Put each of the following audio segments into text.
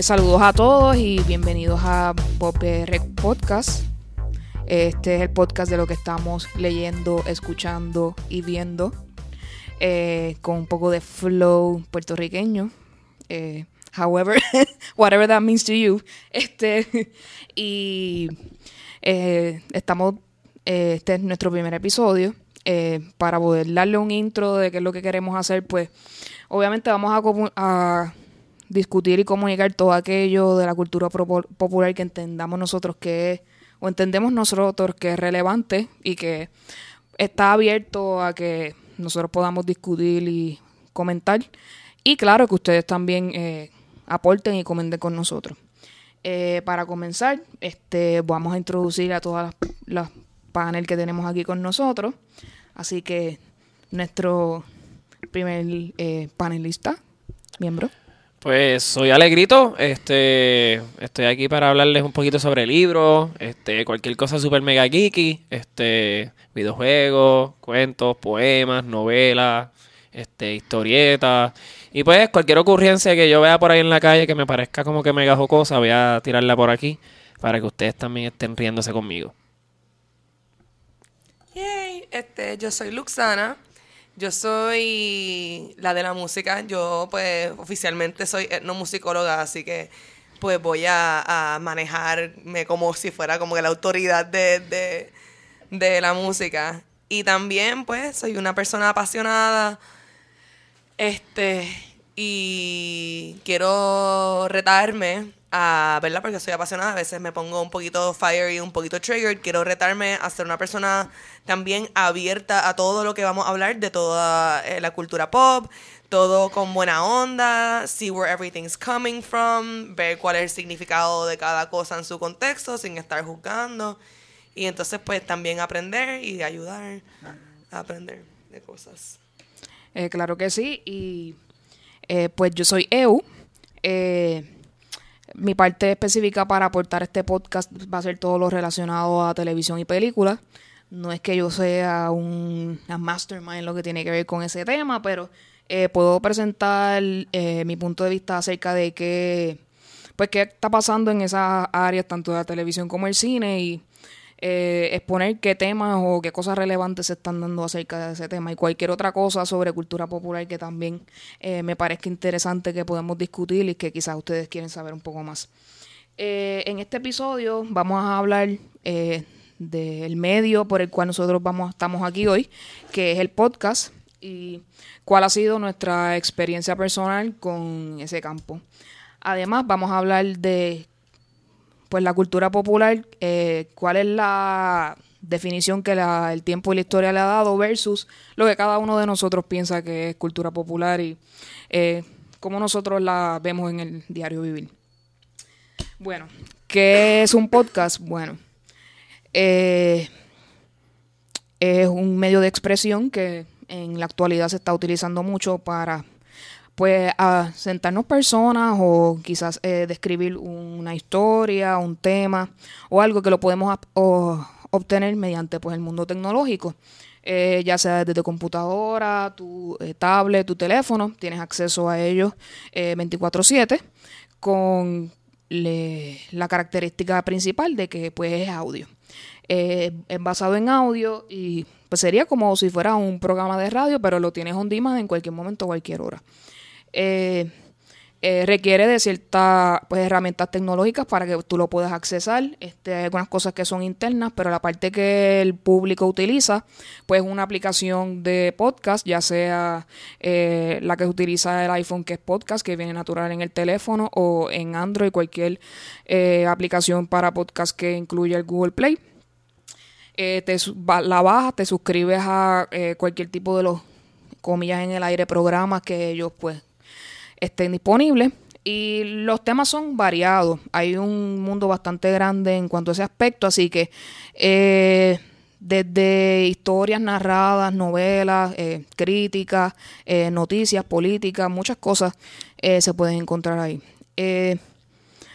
pues saludos a todos y bienvenidos a PR Podcast. Este es el podcast de lo que estamos leyendo, escuchando y viendo. Eh, con un poco de flow puertorriqueño. Eh, however, whatever that means to you. Este, y eh, estamos, este es nuestro primer episodio. para poder darle un intro de qué es lo que queremos hacer, pues obviamente vamos a discutir y comunicar todo aquello de la cultura popular que entendamos nosotros que es, o entendemos nosotros que es relevante y que está abierto a que nosotros podamos discutir y comentar. Y claro, que ustedes también eh, aporten y comenten con nosotros. Eh, para comenzar, este, vamos a introducir a todas las, las panel que tenemos aquí con nosotros. Así que nuestro primer eh, panelista, miembro. Pues soy Alegrito, este, estoy aquí para hablarles un poquito sobre libros, este, cualquier cosa super mega geeky, este, videojuegos, cuentos, poemas, novelas, este, historietas, y pues cualquier ocurrencia que yo vea por ahí en la calle que me parezca como que mega jocosa, voy a tirarla por aquí para que ustedes también estén riéndose conmigo. Yay, este, yo soy Luxana. Yo soy la de la música, yo pues oficialmente soy etnomusicóloga, así que pues voy a, manejarme como si fuera como que la autoridad de, de, la música. Y también pues soy una persona apasionada, este, y quiero retarme a, ¿verdad? Porque soy apasionada, a veces me pongo un poquito fiery, un poquito triggered, quiero retarme a ser una persona también abierta a todo lo que vamos a hablar de toda eh, la cultura pop, todo con buena onda, see where everything's coming from, ver cuál es el significado de cada cosa en su contexto sin estar juzgando y entonces pues también aprender y ayudar a aprender de cosas. Eh, claro que sí y eh, pues yo soy EU. Mi parte específica para aportar este podcast va a ser todo lo relacionado a televisión y películas. No es que yo sea un mastermind lo que tiene que ver con ese tema, pero eh, puedo presentar eh, mi punto de vista acerca de qué, pues, qué está pasando en esas áreas, tanto de la televisión como el cine, y eh, exponer qué temas o qué cosas relevantes se están dando acerca de ese tema y cualquier otra cosa sobre cultura popular que también eh, me parezca interesante que podamos discutir y que quizás ustedes quieren saber un poco más. Eh, en este episodio vamos a hablar del medio por el cual nosotros vamos, estamos aquí hoy, que es el podcast y cuál ha sido nuestra experiencia personal con ese campo. Además, vamos a hablar de pues la cultura popular, eh, cuál es la definición que el tiempo y la historia le ha dado versus lo que cada uno de nosotros piensa que es cultura popular y eh, cómo nosotros la vemos en el diario vivir. Bueno, ¿qué es un podcast? Bueno, eh, es un medio de expresión que en la actualidad se está utilizando mucho para pues a sentarnos personas o quizás eh, describir una historia, un tema o algo que lo podemos obtener mediante pues el mundo tecnológico. Eh, ya sea desde tu computadora, tu eh, tablet, tu teléfono, tienes acceso a ellos 24/7 con la característica principal de que pues es audio. es basado en audio y pues sería como si fuera un programa de radio, pero lo tienes on demand en cualquier momento, cualquier hora. Eh, eh, requiere de ciertas pues, herramientas tecnológicas para que tú lo puedas accesar. Este, hay algunas cosas que son internas, pero la parte que el público utiliza, pues una aplicación de podcast, ya sea eh, la que utiliza el iPhone, que es podcast, que viene natural en el teléfono, o en Android, cualquier aplicación para podcast que incluya el Google Play. te, la bajas, te suscribes a cualquier tipo de los comillas en el aire programas que ellos pues estén disponibles. Y los temas son variados. Hay un mundo bastante grande en cuanto a ese aspecto, así que eh, desde historias narradas, novelas, eh, críticas, eh, noticias, políticas, muchas cosas se pueden encontrar ahí.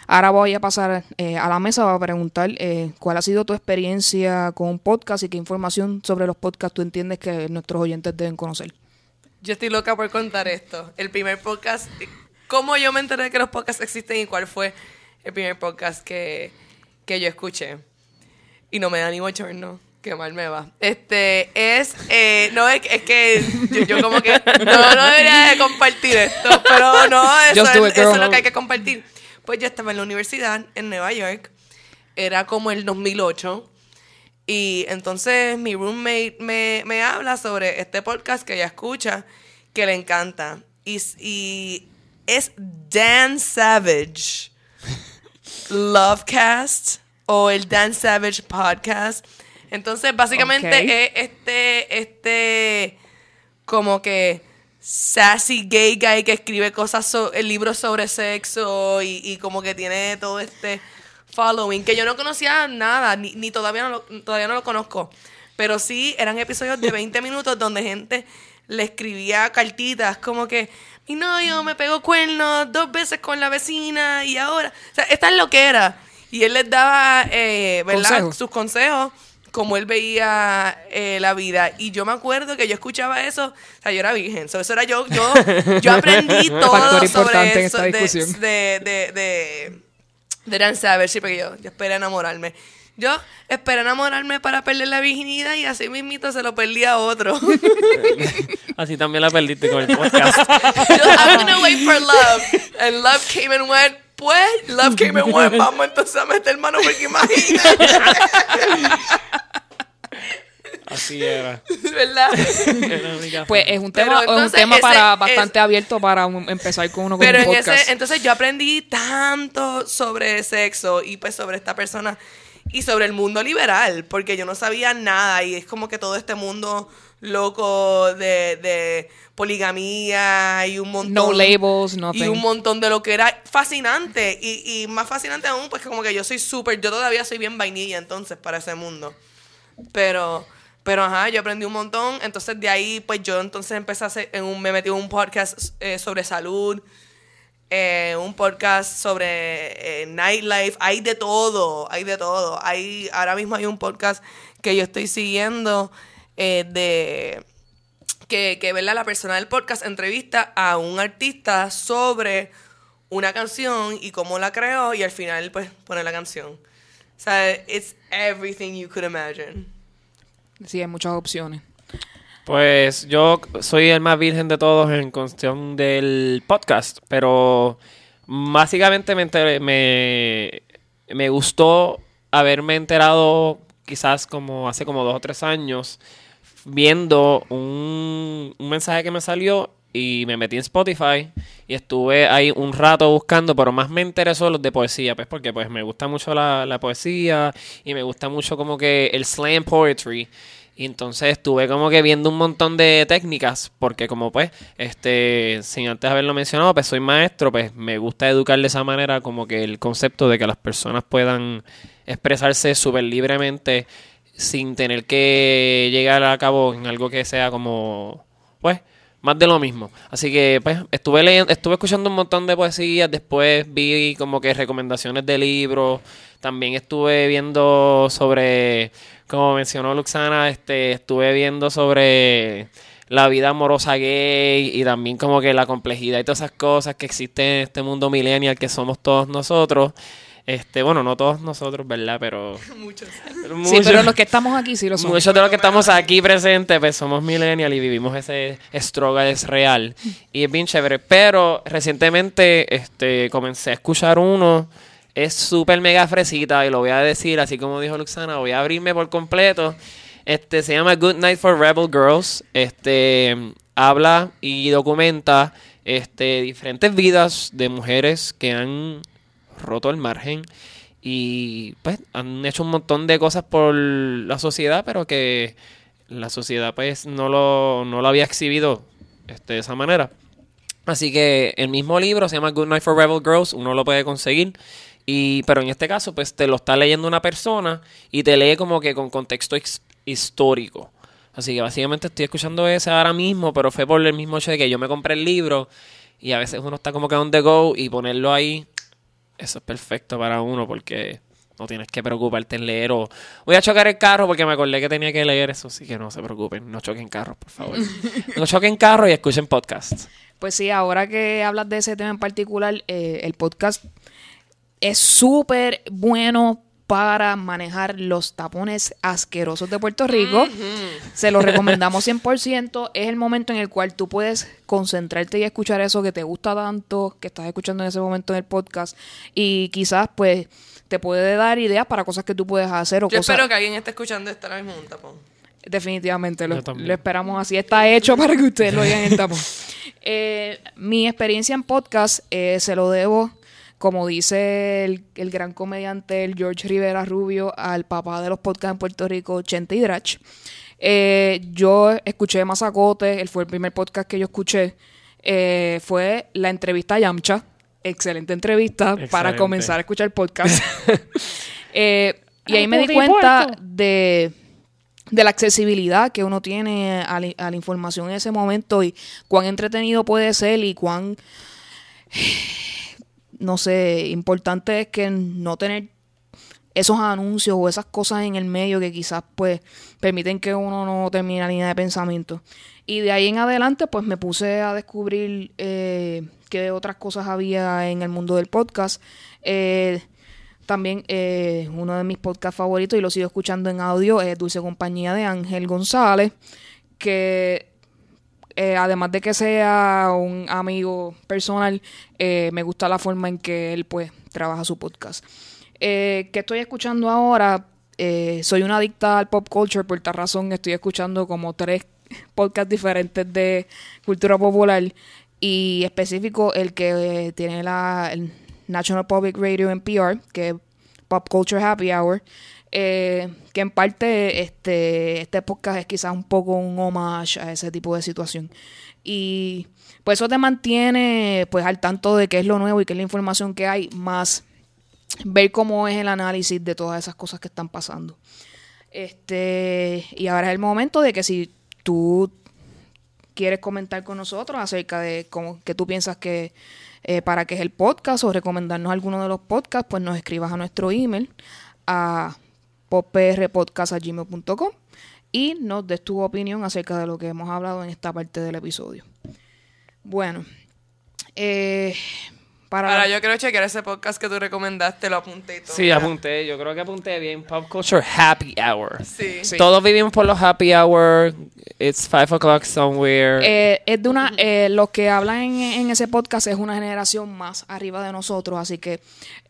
ahora voy a pasar a la mesa para preguntar cuál ha sido tu experiencia con podcast y qué información sobre los podcasts tú entiendes que nuestros oyentes deben conocer. Yo estoy loca por contar esto. El primer podcast cómo yo me enteré que los podcasts existen y cuál fue el primer podcast que, que yo escuché. Y no me da ni bochorno. Qué mal me va. Este es. eh, no, es, es que yo, yo como que. No, no debería de compartir esto. Pero no, eso, es, it, eso es lo que hay que compartir. Pues yo estaba en la universidad en Nueva York. Era como el 2008. Y entonces mi roommate me, me habla sobre este podcast que ella escucha, que le encanta. Y, y es Dan Savage. Lovecast o el Dan Savage Podcast. Entonces, básicamente es este, este, como que sassy gay guy que escribe cosas, so- el libros sobre sexo y, y como que tiene todo este following que yo no conocía nada, ni, ni todavía, no lo, todavía no lo conozco. Pero sí, eran episodios de 20 minutos donde gente le escribía cartitas como que mi novio me pegó cuernos dos veces con la vecina y ahora... O sea, esta es lo que era. Y él les daba, eh, ¿verdad? Sus consejos, como él veía eh, la vida. Y yo me acuerdo que yo escuchaba eso, o sea, yo era virgen. So, eso era yo, yo, yo aprendí todo sobre eso de, de, de, de, de Dan Savage, sí, porque yo, yo esperé enamorarme. Yo esperé enamorarme para perder la virginidad y así mismito se lo perdí a otro. Así también la perdiste con el podcast. Yo, I'm gonna wait for love. And love came and went. Pues, love came and went. Vamos entonces a meter mano porque imagínate. Así era. ¿Verdad? Era Pues es un tema, es un tema ese para es- bastante abierto para un- empezar con uno con Pero un en podcast. ese, entonces yo aprendí tanto sobre sexo y pues sobre esta persona y sobre el mundo liberal, porque yo no sabía nada y es como que todo este mundo loco de, de poligamía y un montón no labels, y nothing. un montón de lo que era fascinante y, y más fascinante aún pues como que yo soy súper yo todavía soy bien vainilla entonces para ese mundo pero pero ajá yo aprendí un montón entonces de ahí pues yo entonces empecé a hacer en un, me metí un podcast eh, sobre salud eh, un podcast sobre eh, nightlife hay de todo hay de todo hay ahora mismo hay un podcast que yo estoy siguiendo eh, de que, que ¿verdad? la persona del podcast entrevista a un artista sobre una canción y cómo la creó y al final pues pone la canción. O sea, it's everything you could imagine. Sí, hay muchas opciones. Pues yo soy el más virgen de todos en cuestión del podcast, pero básicamente me, enteré- me, me gustó haberme enterado quizás como hace como dos o tres años viendo un, un mensaje que me salió y me metí en Spotify y estuve ahí un rato buscando, pero más me interesó los de poesía, pues porque pues me gusta mucho la, la poesía y me gusta mucho como que el slam poetry. Y entonces estuve como que viendo un montón de técnicas, porque como pues, este, sin antes haberlo mencionado, pues soy maestro, pues me gusta educar de esa manera como que el concepto de que las personas puedan expresarse súper libremente sin tener que llegar a cabo en algo que sea como, pues, más de lo mismo. Así que, pues, estuve leyendo, estuve escuchando un montón de poesías, después vi como que recomendaciones de libros, también estuve viendo sobre, como mencionó Luxana, este, estuve viendo sobre la vida amorosa gay y también como que la complejidad y todas esas cosas que existen en este mundo millennial que somos todos nosotros. Este, bueno, no todos nosotros, ¿verdad? Pero Muchos. Sí, muchos- pero los que estamos aquí sí lo somos. Muchos de los que estamos aquí presentes, pues somos millennials y vivimos ese struggle es real. Y es bien chévere. Pero recientemente este, comencé a escuchar uno. Es súper mega fresita y lo voy a decir, así como dijo Luxana, voy a abrirme por completo. Este se llama Good Night for Rebel Girls. Este habla y documenta este diferentes vidas de mujeres que han roto el margen y pues han hecho un montón de cosas por la sociedad, pero que la sociedad pues no lo, no lo había exhibido este, de esa manera. Así que el mismo libro se llama Good Night for Rebel Girls, uno lo puede conseguir. Y, pero en este caso, pues te lo está leyendo una persona y te lee como que con contexto his- histórico. Así que básicamente estoy escuchando ese ahora mismo, pero fue por el mismo hecho de que yo me compré el libro y a veces uno está como que on the go y ponerlo ahí, eso es perfecto para uno porque no tienes que preocuparte en leer o voy a chocar el carro porque me acordé que tenía que leer eso, así que no se preocupen, no choquen carros, por favor. no choquen carros y escuchen podcasts. Pues sí, ahora que hablas de ese tema en particular, eh, el podcast es súper bueno para manejar los tapones asquerosos de Puerto Rico. Se lo recomendamos 100%. Es el momento en el cual tú puedes concentrarte y escuchar eso que te gusta tanto, que estás escuchando en ese momento en el podcast. Y quizás, pues, te puede dar ideas para cosas que tú puedes hacer o Yo cosas... espero que alguien esté escuchando esto ahora mismo un tapón. Definitivamente, lo esperamos así. Está hecho para que ustedes lo oigan en el tapón. Eh, mi experiencia en podcast eh, se lo debo, como dice el, el gran comediante el George Rivera Rubio, al papá de los podcasts en Puerto Rico, Chente Hidrach. Eh, yo escuché Mazacote, él fue el primer podcast que yo escuché. Eh, fue la entrevista a Yamcha. Excelente entrevista para comenzar a escuchar podcast. Eh, y ahí Ay, me di cuenta de, de la accesibilidad que uno tiene a la, a la información en ese momento y cuán entretenido puede ser y cuán, no sé, importante es que no tener esos anuncios o esas cosas en el medio que quizás pues permiten que uno no termine la línea de pensamiento. Y de ahí en adelante pues me puse a descubrir eh, qué otras cosas había en el mundo del podcast. Eh, también eh, uno de mis podcasts favoritos y lo sigo escuchando en audio es Dulce Compañía de Ángel González, que eh, además de que sea un amigo personal, eh, me gusta la forma en que él pues trabaja su podcast. Eh, ¿Qué estoy escuchando ahora? Eh, soy una adicta al pop culture, por tal razón estoy escuchando como tres podcasts diferentes de cultura popular y específico el que tiene la National Public Radio NPR, que es Pop Culture Happy Hour, eh, que en parte este, este podcast es quizás un poco un homage a ese tipo de situación. Y pues eso te mantiene pues al tanto de qué es lo nuevo y qué es la información que hay, más ver cómo es el análisis de todas esas cosas que están pasando. Este, y ahora es el momento de que si tú quieres comentar con nosotros acerca de cómo que tú piensas que eh, para qué es el podcast o recomendarnos alguno de los podcasts, pues nos escribas a nuestro email a poprpodcast.gmail.com y nos des tu opinión acerca de lo que hemos hablado en esta parte del episodio. Bueno, eh, para Ahora yo quiero chequear ese podcast que tú recomendaste, lo apunté y todo. Sí, apunté. Yo creo que apunté bien. Pop Culture Happy Hour. Sí. Sí. Todos vivimos por los happy hour. It's five o'clock somewhere. Eh, es de una, eh, los que hablan en, en ese podcast es una generación más arriba de nosotros, así que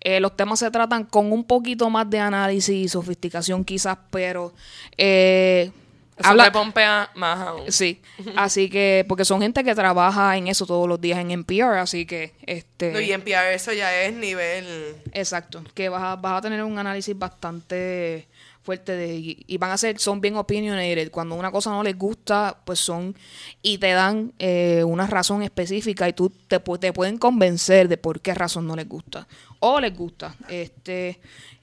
eh, los temas se tratan con un poquito más de análisis y sofisticación quizás, pero eh, Eso habla- me pompea más aún. sí, así que porque son gente que trabaja en eso todos los días en NPR, así que este, No, y en PR eso ya es nivel... exacto, que vas a, vas a tener un análisis bastante fuerte de y, y van a ser son bien opinionated. Cuando una cosa no les gusta pues son y te dan eh, una razón específica y tú te, te pueden convencer de por qué razón no les gusta. O les gusta. Este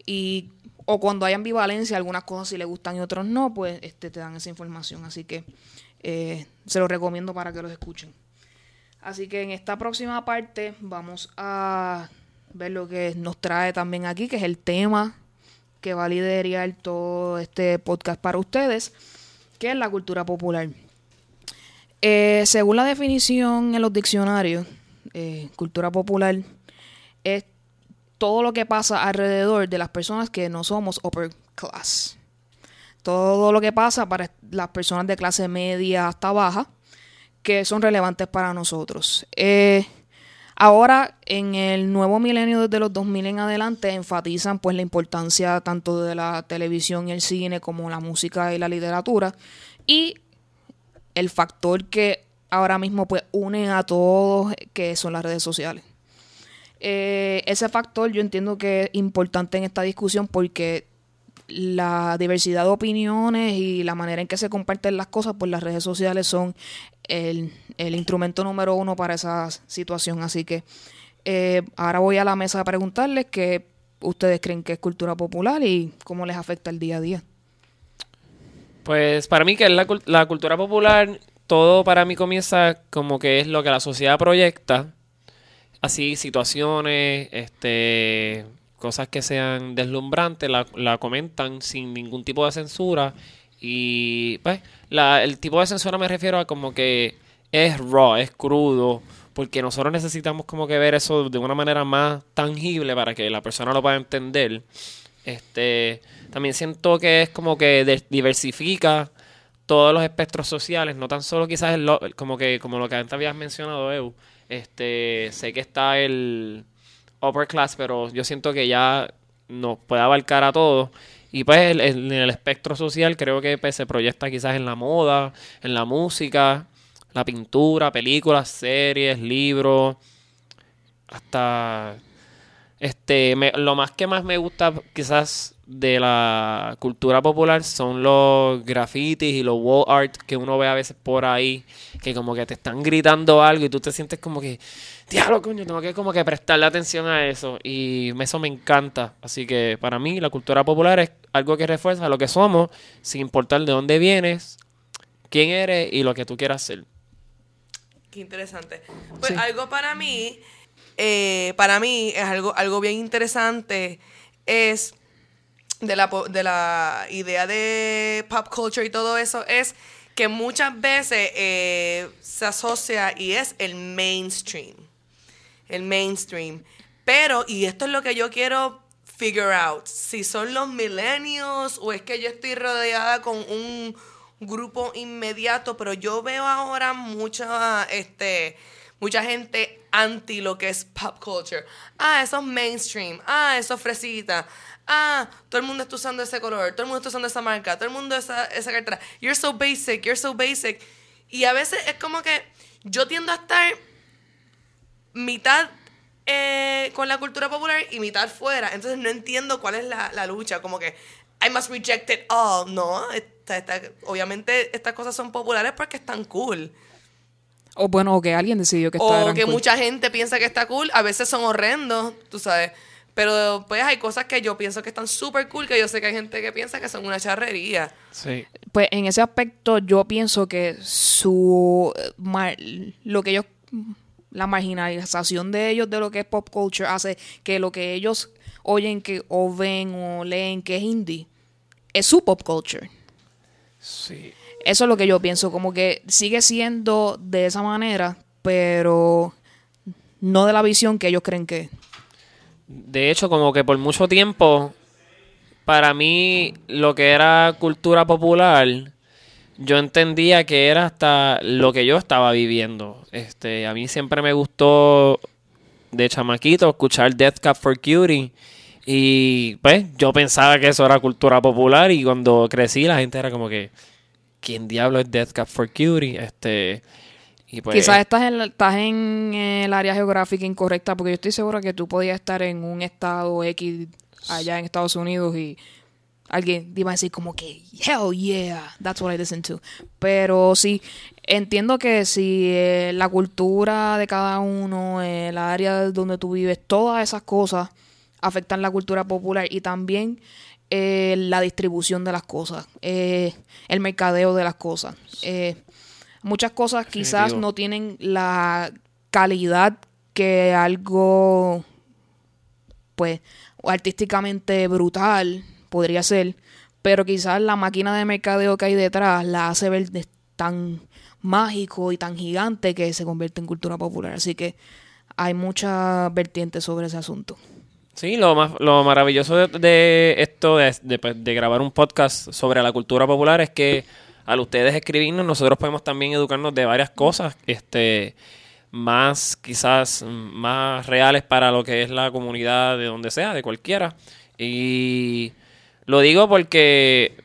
y o cuando hay ambivalencia algunas cosas sí les gustan y otros no pues este te dan esa información así que eh, se los recomiendo para que los escuchen Así que en esta próxima parte vamos a ver lo que nos trae también aquí, que es el tema que va a liderar todo este podcast para ustedes, que es la cultura popular. Eh, según la definición en los diccionarios, eh, cultura popular es todo lo que pasa alrededor de las personas que no somos upper class. Todo lo que pasa para las personas de clase media hasta baja que son relevantes para nosotros. Eh, ahora, en el nuevo milenio desde los 2000 en adelante, enfatizan pues la importancia tanto de la televisión y el cine como la música y la literatura y el factor que ahora mismo pues une a todos, que son las redes sociales. Eh, ese factor yo entiendo que es importante en esta discusión porque la diversidad de opiniones y la manera en que se comparten las cosas, pues las redes sociales son el, instrumento número uno para esa situación. Así que eh, ahora voy a la mesa a preguntarles qué ustedes creen que es cultura popular y cómo les afecta el día a día. Pues para mí que es la, la cultura popular, todo para mí comienza como que es lo que la sociedad proyecta. Así, situaciones, este, cosas que sean deslumbrantes, la, comentan sin ningún tipo de censura. Y pues, el tipo de censura me refiero a como que es raw, es crudo, porque nosotros necesitamos como que ver eso de una manera más tangible para que la persona lo pueda entender. Este, también siento que es como que diversifica todos los espectros sociales, no tan solo quizás el como que como lo que antes habías mencionado, Eu. Este, sé que está el upper class, pero yo siento que ya nos puede abarcar a todos. Y pues en el espectro social creo que pues, se proyecta quizás en la moda, en la música, la pintura, películas, series, libros, hasta este lo más que más me gusta quizás de la cultura popular son los grafitis y los wall art que uno ve a veces por ahí que como que te están gritando algo y tú te sientes como que diablo coño tengo que como que prestarle atención a eso y eso me encanta así que para mí la cultura popular es algo que refuerza lo que somos sin importar de dónde vienes quién eres y lo que tú quieras ser Qué interesante. Pues Sí. algo para mí, eh, para mí es algo, algo bien interesante, es de la, de la idea de pop culture y todo eso, es que muchas veces eh, se asocia y es el mainstream. El mainstream. Pero, y esto es lo que yo quiero figure out, si son los millennials o es que yo estoy rodeada con un grupo inmediato, pero yo veo ahora mucha, este, mucha gente anti lo que es pop culture. Ah, eso es mainstream. Ah, eso es fresita. Ah, todo el mundo está usando ese color, todo el mundo está usando esa marca, todo el mundo esa, esa cartera. You're so basic, you're so basic. Y a veces es como que yo tiendo a estar mitad eh, con la cultura popular y mitad fuera. Entonces no entiendo cuál es la, la lucha. Como que I must reject it all. No, esta- esta- obviamente estas cosas son populares porque están cool. O bueno, o que alguien decidió que esta O que cool. mucha gente piensa que está cool. A veces son horrendos, tú sabes. Pero pues hay cosas que yo pienso que están súper cool, que yo sé que hay gente que piensa que son una charrería. sí Pues en ese aspecto yo pienso que su eh, mar- lo que ellos la marginalización de ellos de lo que es pop culture hace que lo que ellos oyen que o ven o leen que es indie es su pop culture. sí Eso es lo que yo pienso, como que sigue siendo de esa manera, pero no de la visión que ellos creen que es. De hecho, como que por mucho tiempo, para mí, lo que era cultura popular, yo entendía que era hasta lo que yo estaba viviendo. Este, a mí siempre me gustó de chamaquito escuchar Death Cab for Cutie. Y pues yo pensaba que eso era cultura popular y cuando crecí la gente era como que, ¿quién diablo es Death Cab for Cutie? Este, pues, Quizás estás en, estás en el área geográfica incorrecta, porque yo estoy seguro que tú podías estar en un estado X allá en Estados Unidos y alguien iba a decir como que, hell yeah, that's what I listen to. Pero sí, entiendo que si eh, la cultura de cada uno, eh, el área donde tú vives, todas esas cosas afectan la cultura popular y también eh, la distribución de las cosas, eh, el mercadeo de las cosas. Eh, muchas cosas quizás no tienen la calidad que algo pues artísticamente brutal podría ser, pero quizás la máquina de mercadeo que hay detrás la hace ver de- tan mágico y tan gigante que se convierte en cultura popular. Así que hay muchas vertientes sobre ese asunto. Sí, lo más lo maravilloso de, de esto de, de, pues, de grabar un podcast sobre la cultura popular es que al ustedes escribirnos nosotros podemos también educarnos de varias cosas, este más quizás mm, más reales para lo que es la comunidad de donde sea, de cualquiera. Y lo digo porque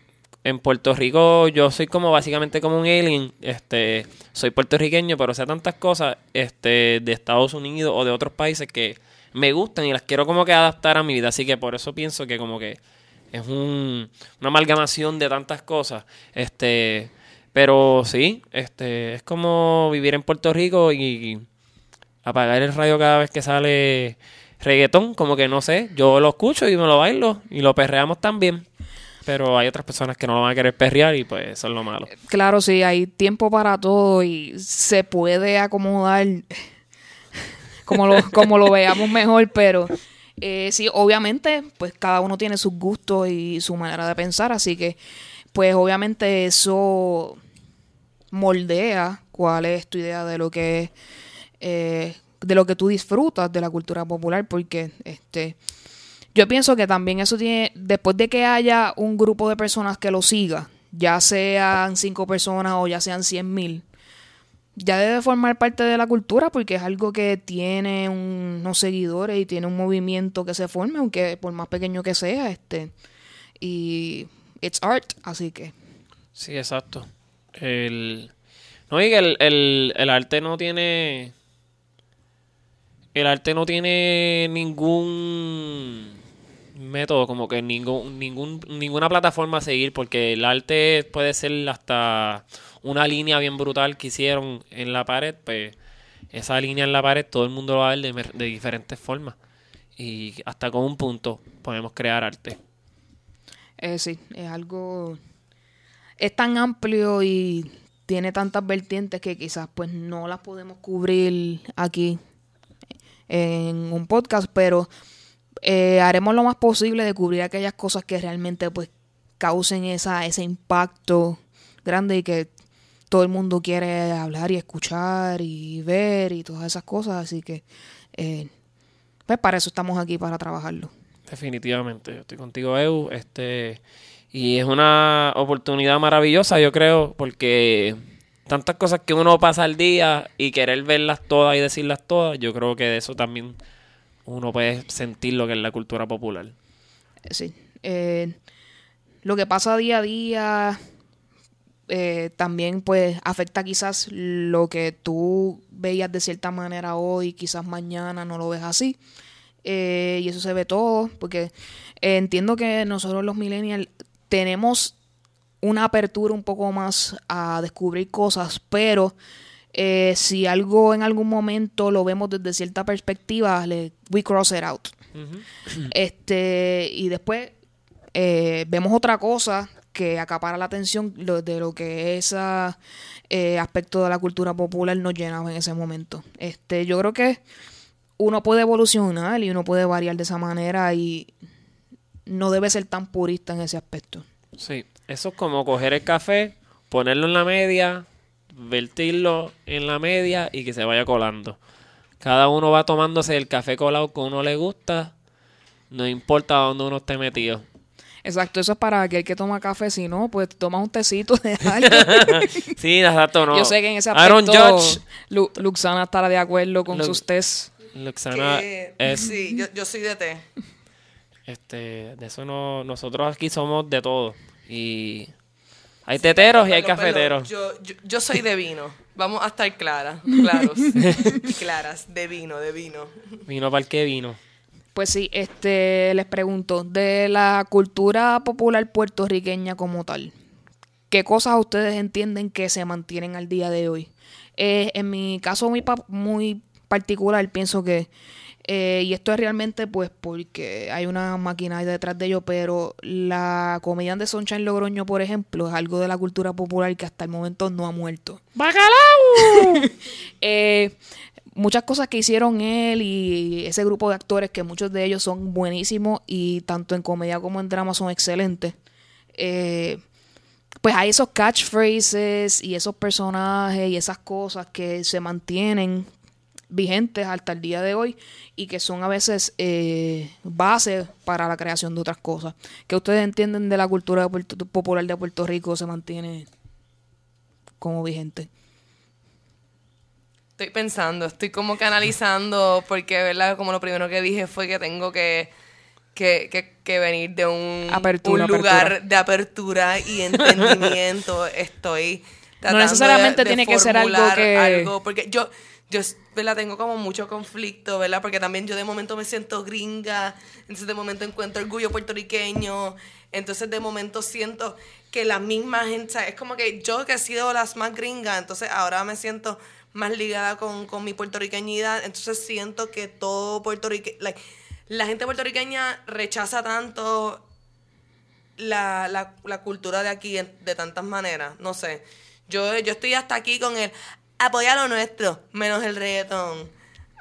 en Puerto Rico yo soy como básicamente como un alien, este, soy puertorriqueño, pero sé tantas cosas este de Estados Unidos o de otros países que me gustan y las quiero como que adaptar a mi vida, así que por eso pienso que como que es un, una amalgamación de tantas cosas, este, pero sí, este, es como vivir en Puerto Rico y apagar el radio cada vez que sale reggaetón, como que no sé, yo lo escucho y me lo bailo y lo perreamos también. Pero hay otras personas que no lo van a querer perrear y pues eso es lo malo. Claro, sí, hay tiempo para todo y se puede acomodar como lo, como lo veamos mejor, pero eh, sí, obviamente, pues cada uno tiene sus gustos y su manera de pensar, así que, pues obviamente eso moldea cuál es tu idea de lo que eh, de lo que tú disfrutas de la cultura popular, porque este yo pienso que también eso tiene, después de que haya un grupo de personas que lo siga, ya sean cinco personas o ya sean cien mil, ya debe formar parte de la cultura porque es algo que tiene unos seguidores y tiene un movimiento que se forme, aunque por más pequeño que sea, este, y it's art, así que. Sí, exacto. El, no, y el, el, el arte no tiene. El arte no tiene ningún método, como que ningún, ningún, ninguna plataforma a seguir, porque el arte puede ser hasta una línea bien brutal que hicieron en la pared, pues esa línea en la pared todo el mundo lo va a ver de, diferentes formas. Y hasta con un punto podemos crear arte. Eh, sí, es algo. Es tan amplio y tiene tantas vertientes que quizás pues no las podemos cubrir aquí en un podcast, pero eh, haremos lo más posible de cubrir aquellas cosas que realmente pues causen esa, ese impacto grande y que todo el mundo quiere hablar y escuchar y ver y todas esas cosas, así que eh, pues para eso estamos aquí, para trabajarlo. Definitivamente, estoy contigo, Eu. Este, y es una oportunidad maravillosa, yo creo, porque tantas cosas que uno pasa al día y querer verlas todas y decirlas todas, yo creo que de eso también uno puede sentir lo que es la cultura popular. Sí. Eh, lo que pasa día a día eh, también pues afecta quizás lo que tú veías de cierta manera hoy, quizás mañana no lo ves así. Eh, y eso se ve todo, porque entiendo que nosotros los millennials tenemos una apertura un poco más a descubrir cosas, pero eh, si algo en algún momento lo vemos desde cierta perspectiva, le, we cross it out. Este, y después eh, vemos otra cosa que acapara la atención lo- de lo que ese eh, aspecto de la cultura popular nos llenaba en ese momento. Este, yo creo que uno puede evolucionar y uno puede variar de esa manera y no debe ser tan purista en ese aspecto. Sí, eso es como coger el café, ponerlo en la media, vertirlo en la media y que se vaya colando. Cada uno va tomándose el café colado que a uno le gusta, no importa dónde uno esté metido. Exacto, eso es para aquel que toma café, si no, pues toma un tecito de algo. sí, exacto, no. Yo sé que en ese I don't aspecto judge. Lu- Luxana estará de acuerdo con Lu- sus tests. Luxana Que- es Sí, yo, yo soy de té. este de eso no nosotros aquí somos de todo y hay teteros y hay cafeteros. Yo, yo, yo soy de vino. Vamos a estar claras, claros y claras. De vino, de vino. Vino para el que vino. Pues sí, este les pregunto, de la cultura popular puertorriqueña como tal, ¿qué cosas ustedes entienden que se mantienen al día de hoy? Eh, en mi caso muy, muy particular, pienso que, eh, y esto es realmente pues porque hay una máquina detrás de ello, pero la comediante Sunshine Logroño, por ejemplo, es algo de la cultura popular que hasta el momento no ha muerto. Eh, muchas cosas que hicieron él y ese grupo de actores, que muchos de ellos son buenísimos y tanto en comedia como en drama son excelentes. Eh, pues hay esos catchphrases y esos personajes y esas cosas que se mantienen vigentes hasta el día de hoy y que son a veces eh, base para la creación de otras cosas. que ustedes entienden de la cultura de Puerto- popular de Puerto Rico se mantiene como vigente? Estoy pensando, estoy como que analizando, porque, ¿verdad? Como lo primero que dije fue que tengo que, que, que, que venir de un, Apertura, un lugar apertura. de apertura y entendimiento. Estoy tratando necesariamente de- de tiene que ser algo que- algo, porque yo, yo, ¿verdad? Tengo como mucho conflicto, ¿verdad? Porque también yo de momento me siento gringa, entonces de momento encuentro orgullo puertorriqueño, entonces de momento siento que la misma gente, es como que yo que he sido las más gringas, entonces ahora me siento más ligada con, con mi puertorriqueñidad, entonces siento que todo puertorriqueño, la gente puertorriqueña rechaza tanto la, la, la cultura de aquí de tantas maneras. No sé. Yo, yo estoy hasta aquí con el apoyar lo nuestro, menos el reggaetón.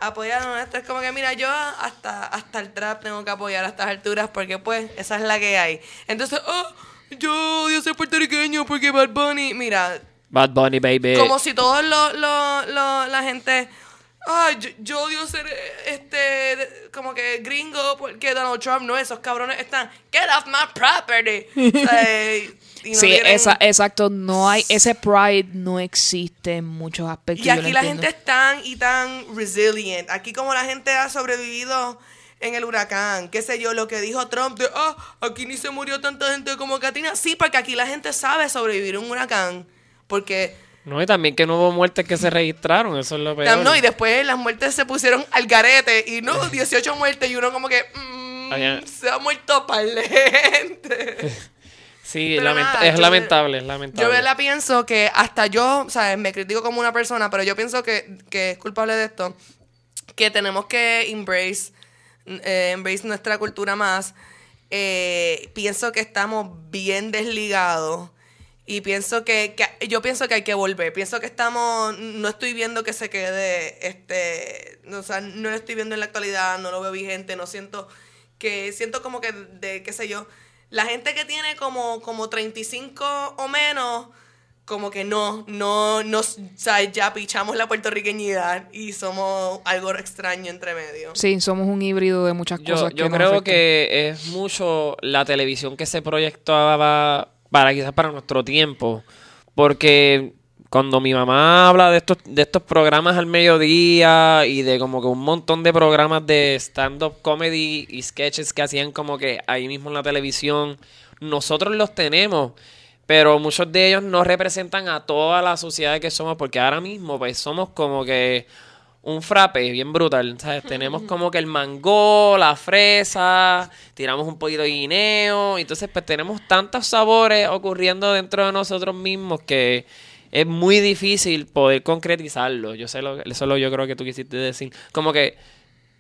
Apoyar lo nuestro. Es como que, mira, yo hasta, hasta el trap tengo que apoyar a estas alturas porque, pues, esa es la que hay. Entonces, oh, yo odio ser puertorriqueño porque Bad Bunny. Mira, Bad Bunny, baby. Como si todos lo, lo, lo- la gente. Ay, yo, yo odio ser este como que gringo porque Donald Trump no, esos cabrones están get off my property. O sea, y no sí, tienen- esa, exacto, no hay, ese pride no existe en muchos aspectos. Y aquí la entiendo. gente es tan y tan resilient. Aquí como la gente ha sobrevivido en el huracán, qué sé yo, lo que dijo Trump de, ah, aquí ni se murió tanta gente como Katrina. Sí, porque aquí la gente sabe sobrevivir un huracán. Porque, No, y también que no hubo muertes que se registraron, eso es lo peor. no, y después las muertes se pusieron al garete y no, 18 muertes y uno como que, mm, se ha muerto par de gente. Sí, lamenta- nada, es lamentable, es lamentable. Yo verdad pienso que hasta yo, ¿sabes? Me critico como una persona, pero yo pienso que, que es culpable de esto. Que tenemos que embrace, eh, embrace nuestra cultura más. Eh, pienso que estamos bien desligados. Y pienso que, que- yo pienso que hay que volver. Pienso que estamos, no estoy viendo que se quede, este, o sea, no lo estoy viendo en la actualidad, no lo veo vigente, no siento que, siento como que, de, qué sé yo, la gente que tiene como, como 35 o menos, como que no, no, no, o sea, ya pichamos la puertorriqueñidad y somos algo extraño entre medio. Sí, somos un híbrido de muchas Yo, cosas. yo que nos creo afectan. que es mucho la televisión que se proyectaba para quizás para nuestro tiempo. Porque cuando mi mamá habla de estos, de estos programas al mediodía y de como que un montón de programas de stand-up comedy y sketches que hacían como que ahí mismo en la televisión, nosotros los tenemos. Pero muchos de ellos no representan a toda la sociedad que somos, porque ahora mismo pues somos como que un frappe bien brutal, ¿sabes? Tenemos como que el mango, la fresa, tiramos un poquito de guineo, entonces pues tenemos tantos sabores ocurriendo dentro de nosotros mismos que es muy difícil poder concretizarlo. Yo sé lo, eso es lo que yo creo que tú quisiste decir. Como que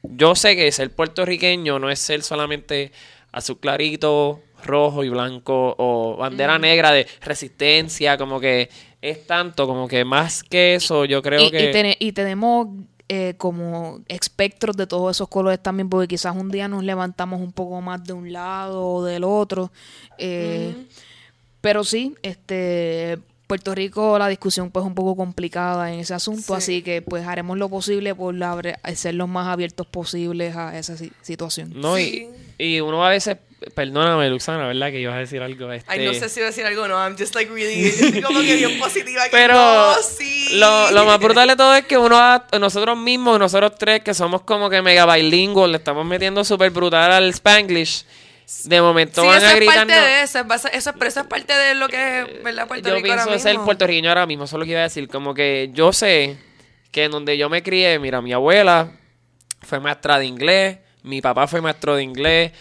yo sé que ser puertorriqueño no es ser solamente azul clarito, rojo y blanco o bandera negra de resistencia, como que es tanto, como que más que eso, yo creo y, que... y tenemos eh, como espectros de todos esos colores también, porque quizás un día nos levantamos un poco más de un lado o del otro. eh, Pero sí, este Puerto Rico la discusión pues un poco complicada en ese asunto, Sí. así que pues haremos lo posible por abre- ser los más abiertos posibles a esa si- situación. No, Sí. y, y uno a veces, perdóname, Luxana, ¿verdad? Que ibas a decir algo. Este, Ay, no sé si voy a decir algo o no. I'm just like really, estoy como que bien positiva. que Pero no, sí. lo, lo más brutal de todo es que uno, a- nosotros mismos, nosotros tres, que somos como que mega bilingües, le estamos metiendo súper brutal al Spanglish. De momento Sí, van eso a es gritarnos. parte de eso, es pero eso es parte de lo que es, ¿verdad? Puerto yo Rico ahora pienso ser mismo. puertorriqueño ahora mismo, eso es lo que iba a decir. Como que yo sé que en donde yo me crié, mira, mi abuela fue maestra de inglés, mi papá fue maestro de inglés,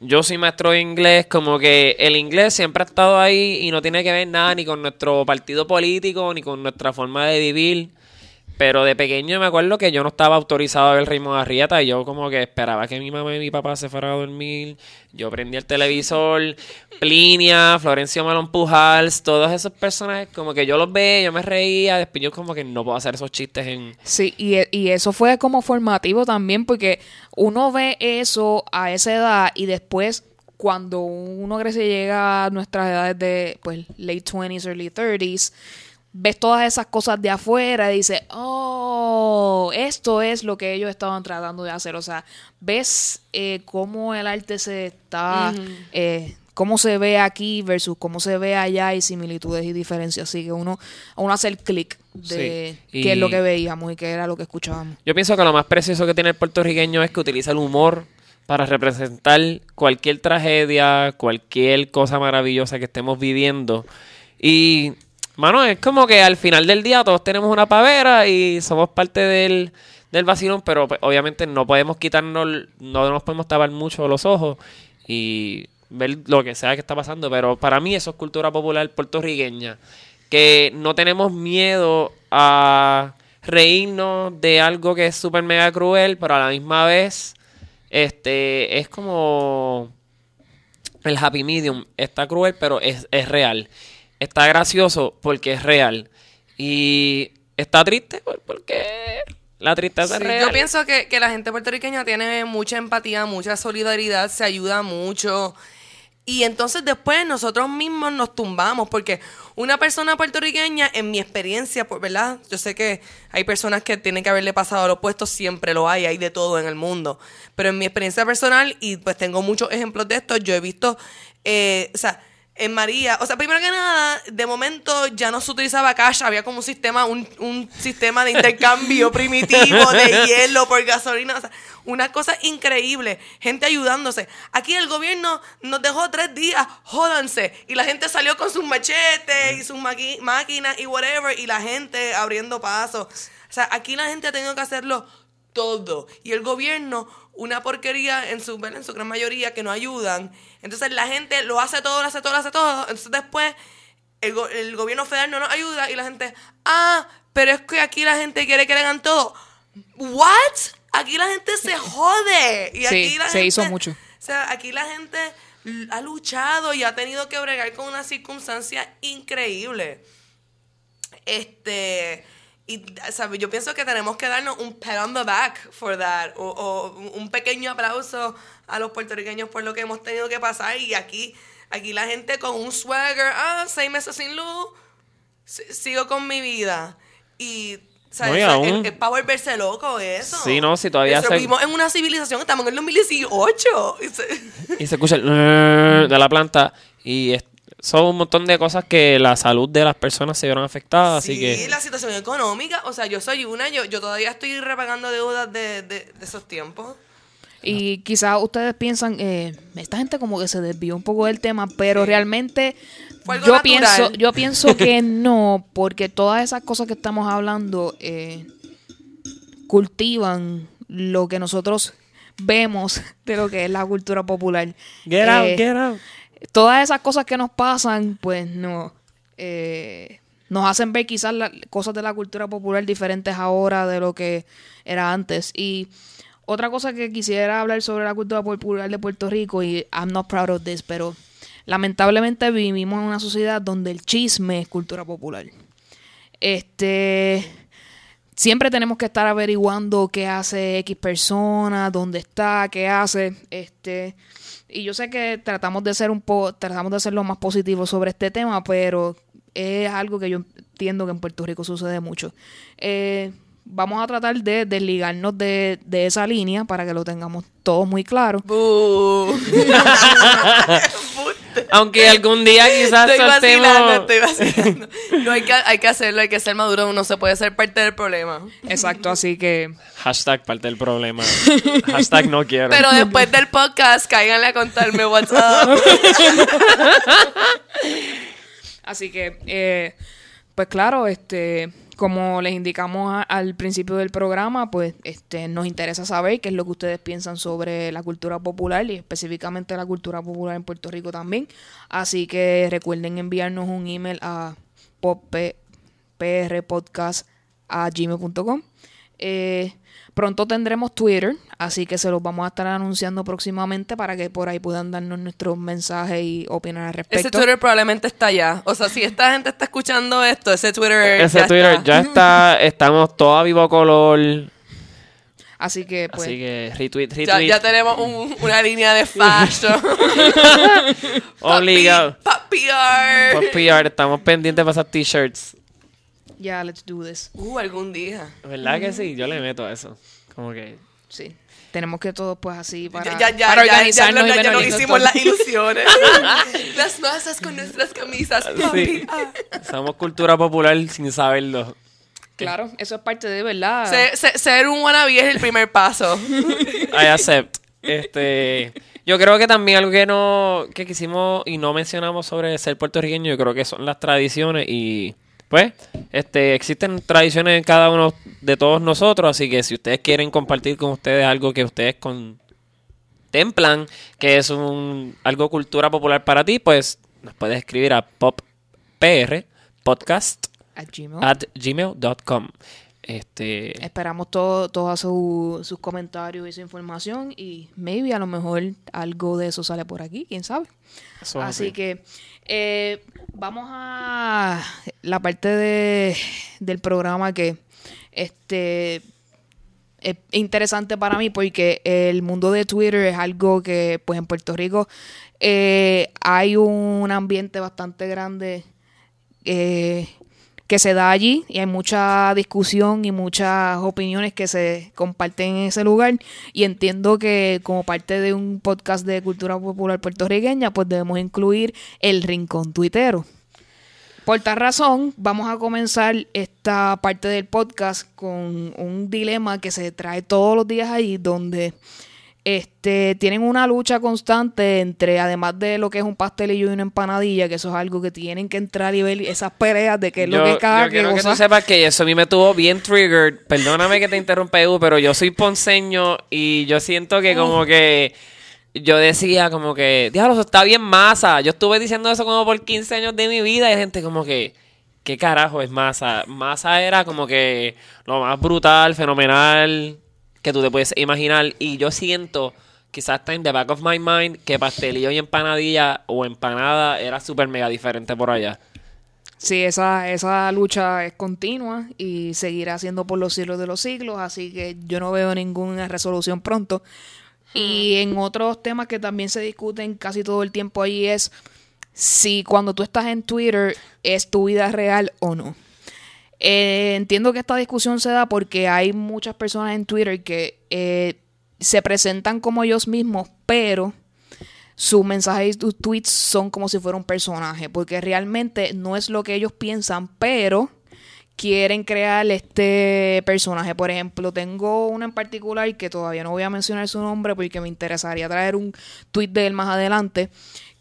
yo soy maestro de inglés, como que el inglés siempre ha estado ahí y no tiene que ver nada ni con nuestro partido político, ni con nuestra forma de vivir. Pero de pequeño me acuerdo que yo no estaba autorizado a ver ritmo de Arrieta y yo como que esperaba que mi mamá y mi papá se fueran a dormir. Yo prendía el televisor, Plinia, Florencio Malón Pujals, todos esos personajes como que yo los veía, yo me reía, después yo como que no puedo hacer esos chistes en... Sí, y, y eso fue como formativo también, porque uno ve eso a esa edad y después cuando uno crece llega a nuestras edades de pues late 20s, early 30s, ves todas esas cosas de afuera y dices, oh, esto es lo que ellos estaban tratando de hacer. O sea, ves eh, cómo el arte se está, eh, cómo se ve aquí versus cómo se ve allá y similitudes y diferencias. Así que uno, uno hace el clic de Sí, qué es lo que veíamos y qué era lo que escuchábamos. Yo pienso que lo más precioso que tiene el puertorriqueño es que utiliza el humor para representar cualquier tragedia, cualquier cosa maravillosa que estemos viviendo. Y, mano, es como que al final del día todos tenemos una pavera y somos parte del, del vacilón, pero pues, obviamente no podemos quitarnos, no nos podemos tapar mucho los ojos y ver lo que sea que está pasando. Pero para mí eso es cultura popular puertorriqueña. Que no tenemos miedo a reírnos de algo que es súper mega cruel, pero a la misma vez este es como el happy medium. Está cruel, pero es, es real. Está gracioso porque es real. Y está triste por- porque la tristeza Sí, es real. yo pienso que, que la gente puertorriqueña tiene mucha empatía, mucha solidaridad, se ayuda mucho. Y entonces después nosotros mismos nos tumbamos, porque una persona puertorriqueña, en mi experiencia, pues, ¿verdad? Yo sé que hay personas que tienen que haberle pasado lo opuesto, siempre lo hay, hay de todo en el mundo. Pero en mi experiencia personal, y pues tengo muchos ejemplos de esto, yo he visto, eh, o sea, en María, o sea, primero que nada, de momento ya no se utilizaba cash, había como un sistema, un, un sistema de intercambio primitivo de hielo por gasolina, o sea, una cosa increíble, gente ayudándose. Aquí el gobierno nos dejó tres días, jódanse, y la gente salió con sus machetes y sus máquinas y whatever, y la gente abriendo paso. O sea, aquí la gente ha tenido que hacerlo todo, y el gobierno una porquería en su, en su gran mayoría que no ayudan. Entonces la gente lo hace todo, lo hace todo, lo hace todo. Entonces después el, el gobierno federal no nos ayuda y la gente, ah, pero es que aquí la gente quiere que le hagan todo. ¿What? Aquí la gente se jode. Y aquí sí, la se hizo mucho. O sea, aquí la gente ha luchado y ha tenido que bregar con una circunstancia increíble. Este y ¿sabes? yo pienso que tenemos que darnos un pat on the back for that, o, un pequeño aplauso a los puertorriqueños por lo que hemos tenido que pasar. Y aquí, aquí la gente con un swagger, ah, seis meses sin luz, sigo con mi vida. Y ¿sabes? es, para volverse loco eso. Sí, no, si todavía se... Vivimos en una civilización, estamos en el 2018. Y se, y se escucha el de la planta y son un montón de cosas que la salud de las personas se vieron afectadas, así que... Sí, la situación económica, o sea, yo soy una, yo, yo todavía estoy repagando deudas de, de, esos tiempos. Y quizás ustedes piensan, eh, esta gente como que se desvió un poco del tema, pero realmente yo pienso, yo pienso que no, porque todas esas cosas que estamos hablando eh, cultivan lo que nosotros vemos de lo que es la cultura popular. Get out, eh, get out todas esas cosas que nos pasan, pues no. Eh, nos hacen ver quizás las cosas de la cultura popular diferentes ahora de lo que era antes. Y otra cosa que quisiera hablar sobre la cultura popular de Puerto Rico, y I'm not proud of this, pero lamentablemente vivimos en una sociedad donde el chisme es cultura popular. Este. Siempre tenemos que estar averiguando qué hace X persona, dónde está, qué hace. Este y yo sé que tratamos de ser un poco, tratamos de ser lo más positivo sobre este tema, pero es algo que yo entiendo que en Puerto Rico sucede mucho. Eh, vamos a tratar de desligarnos de, de, esa línea para que lo tengamos todos muy claro. Aunque algún día quizás estoy vacilando, estoy vacilando. No hay que, hay que hacerlo, hay que ser maduro, uno se puede ser parte del problema. Exacto, así que... Hashtag parte del problema. Hashtag no quiero. Pero después del podcast, cáiganle a contarme what's up. así que, eh, pues claro, este como les indicamos al principio del programa, pues este, nos interesa saber qué es lo que ustedes piensan sobre la cultura popular y específicamente la cultura popular en Puerto Rico también. Así que recuerden enviarnos un email a gmail.com Eh, Pronto tendremos Twitter, así que se los vamos a estar anunciando próximamente para que por ahí puedan darnos nuestros mensajes y opinar al respecto. Ese Twitter probablemente está ya. O sea, si esta gente está escuchando esto, ese Twitter ese ya Twitter está. ya está. Estamos todos a vivo color. Así que, pues. Así que, retweet, retweet. Ya, tenemos una línea de fashion. Obligado. Pop PR. Pop PR. Estamos pendientes para esas t-shirts. Ya, let's do this. Uh, algún día. ¿Verdad que sí? Yo le meto a eso. Como que... Sí. Tenemos que todos, pues, así para, ya, ya, para ya, organizarnos ya, ya, nos hicimos las ilusiones. las masas con nuestras camisas. Sí. Somos cultura popular sin saberlo. Claro, eso es parte de verdad. Ser, ser, un wannabe es el primer paso. I accept. Este, yo creo que también algo que no que quisimos y no mencionamos sobre ser puertorriqueño, yo creo que son las tradiciones y pues, este, existen tradiciones en cada uno de todos nosotros, así que si ustedes quieren compartir con ustedes algo que ustedes contemplan, que es un algo cultura popular para ti, pues nos puedes escribir a poppr podcast at gmail.com. Este... Esperamos todos todo sus comentarios y su información y maybe a lo mejor algo de eso sale por aquí, quién sabe. así que eh, vamos a la parte de, del programa que este es interesante para mí porque el mundo de Twitter es algo que, pues en Puerto Rico, eh, hay un ambiente bastante grande eh, que se da allí y hay mucha discusión y muchas opiniones que se comparten en ese lugar y entiendo que como parte de un podcast de cultura popular puertorriqueña pues debemos incluir el rincón tuitero. Por tal razón, vamos a comenzar esta parte del podcast con un dilema que se trae todos los días ahí, donde este, tienen una lucha constante entre, además de lo que es un pastelillo y una empanadilla, que eso es algo que tienen que entrar y ver esas peleas de qué es lo que cada yo quiero que tú sepas que eso a mí me tuvo bien triggered. Perdóname que te interrumpa, Edu, pero yo soy ponceño y yo siento que como que yo decía como que, diablo, eso está bien masa. Yo estuve diciendo eso como por 15 años de mi vida y hay gente como que, ¿qué carajo es masa? Masa era como que lo más brutal, fenomenal que tú te puedes imaginar y yo siento quizás está en the back of my mind que pastelillo y empanadilla o empanada era súper mega diferente por allá. Sí, esa, esa lucha es continua y seguirá siendo por los siglos de los siglos, así que yo no veo ninguna resolución pronto. Y en otros temas que también se discuten casi todo el tiempo ahí es si cuando tú estás en Twitter es tu vida real o no. Eh, entiendo que esta discusión se da porque hay muchas personas en Twitter que eh, se presentan como ellos mismos, pero sus mensajes y sus tweets son como si fuera un personaje, porque realmente no es lo que ellos piensan, pero quieren crear este personaje. Por ejemplo, tengo uno en particular que todavía no voy a mencionar su nombre porque me interesaría traer un tweet de él más adelante,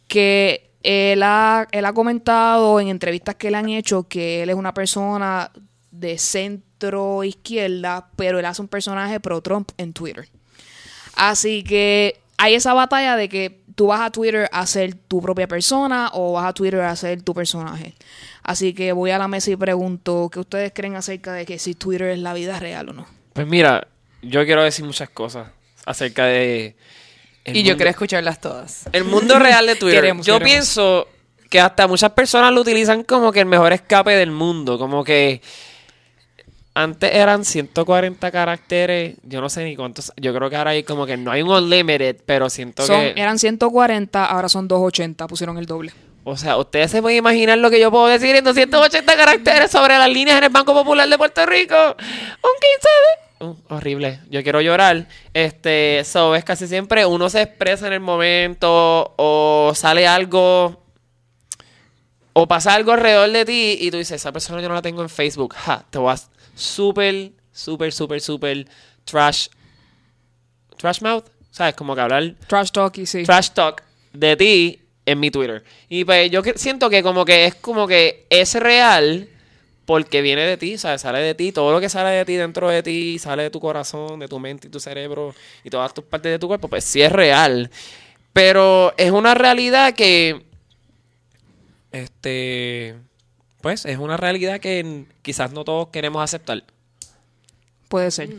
que él ha, él ha comentado en entrevistas que le han hecho que él es una persona de centro izquierda, pero él hace un personaje pro Trump en Twitter. Así que hay esa batalla de que tú vas a Twitter a ser tu propia persona o vas a Twitter a ser tu personaje. Así que voy a la mesa y pregunto qué ustedes creen acerca de que si Twitter es la vida real o no. Pues mira, yo quiero decir muchas cosas acerca de... el Y yo quiero escucharlas todas. El mundo real de Twitter. Queremos, yo queremos. pienso que hasta muchas personas lo utilizan como que el mejor escape del mundo. Como que antes eran 140 caracteres. Yo no sé ni cuántos. Yo creo que ahora hay como que no hay un unlimited, pero siento Son, que. eran 140, ahora son 280, pusieron el doble. O sea, ustedes se pueden imaginar lo que yo puedo decir en 280 caracteres sobre las líneas en el Banco Popular de Puerto Rico. Un 15 de... Uh, horrible. Yo quiero llorar. Este, so, es casi siempre uno se expresa en el momento o sale algo o pasa algo alrededor de ti y tú dices, esa persona yo no la tengo en Facebook. Ja, te vas súper, súper, súper, súper trash. Trash mouth. ¿Sabes? Como que hablar Trash talk y sí. trash talk de ti en mi Twitter. Y pues yo siento que como que es como que es real porque viene de ti, ¿sabes? Sale de ti, todo lo que sale de ti dentro de ti, sale de tu corazón, de tu mente y tu cerebro y todas tus partes de tu cuerpo, pues sí es real. Pero es una realidad que este pues es una realidad que quizás no todos queremos aceptar. Puede ser.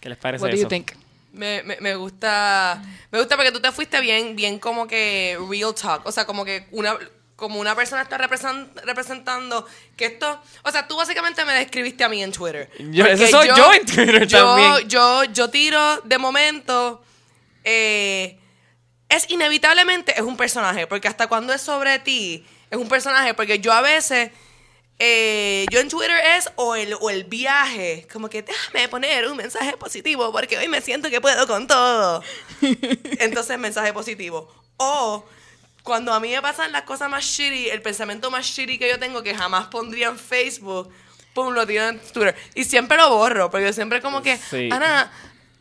¿Qué les parece What do eso? you think? Me, me, me gusta me gusta porque tú te fuiste bien bien como que real talk o sea como que una como una persona está representan- representando que esto o sea tú básicamente me describiste a mí en Twitter Yo- ese soy yo en Twitter yo, también. yo yo tiro de momento eh, es inevitablemente es un personaje porque hasta cuando es sobre ti es un personaje porque yo a veces eh, yo en Twitter es o el, o el viaje, como que déjame poner un mensaje positivo porque hoy me siento que puedo con todo. Entonces, mensaje positivo. O cuando a mí me pasan las cosas más shitty, el pensamiento más shitty que yo tengo que jamás pondría en Facebook, pum, lo tiro en Twitter. Y siempre lo borro, porque yo siempre como que, Sí. Ana,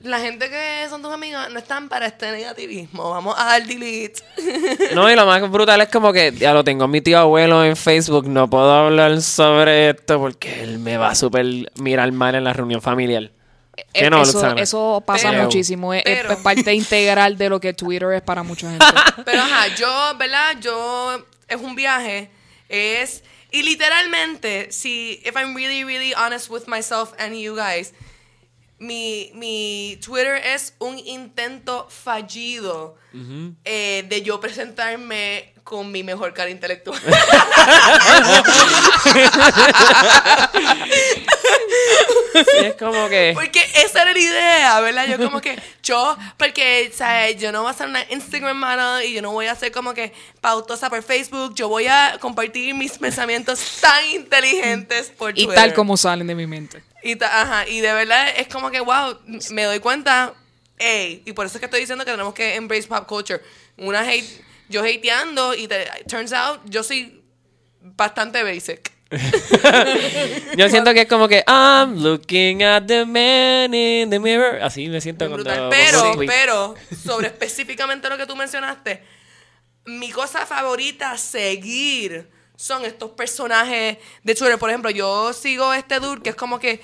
la gente que son tus amigos no están para este negativismo, vamos a dar delete. No, y lo más brutal es como que ya lo tengo mi tío abuelo en Facebook, no puedo hablar sobre esto porque él me va a súper mirar mal en la reunión familiar. ¿Qué Eh, no, eso, Luxana? eso pasa Pero- muchísimo. Es, es pero- parte integral de lo que Twitter es para mucha gente. Pero ajá, yo, ¿verdad? Yo, es un viaje, es, y literalmente, si, if I'm really, really honest with myself and you guys, mi, mi Twitter es un intento fallido eh, de yo presentarme con mi mejor cara intelectual. Sí, es como que... Porque esa era la idea, ¿verdad? Yo como que, yo, porque, ¿sabes? Yo no voy a ser una Instagram model y yo no voy a ser como que pautosa por Facebook. Yo voy a compartir mis pensamientos tan inteligentes por Y Twitter. tal como salen de mi mente. Y, ta- ajá, y de verdad es como que, wow, me doy cuenta, ey, y por eso es que estoy diciendo que tenemos que embrace pop culture. Una hate, yo hateando y te, turns out, yo soy bastante basic. Yo siento que es como que I'm looking at the man in the mirror. Así me siento cuando pongo Pero, tweet. pero, sobre específicamente lo que tú mencionaste, mi cosa favorita a seguir son estos personajes de Twitter. Por ejemplo, yo sigo este dude que es como que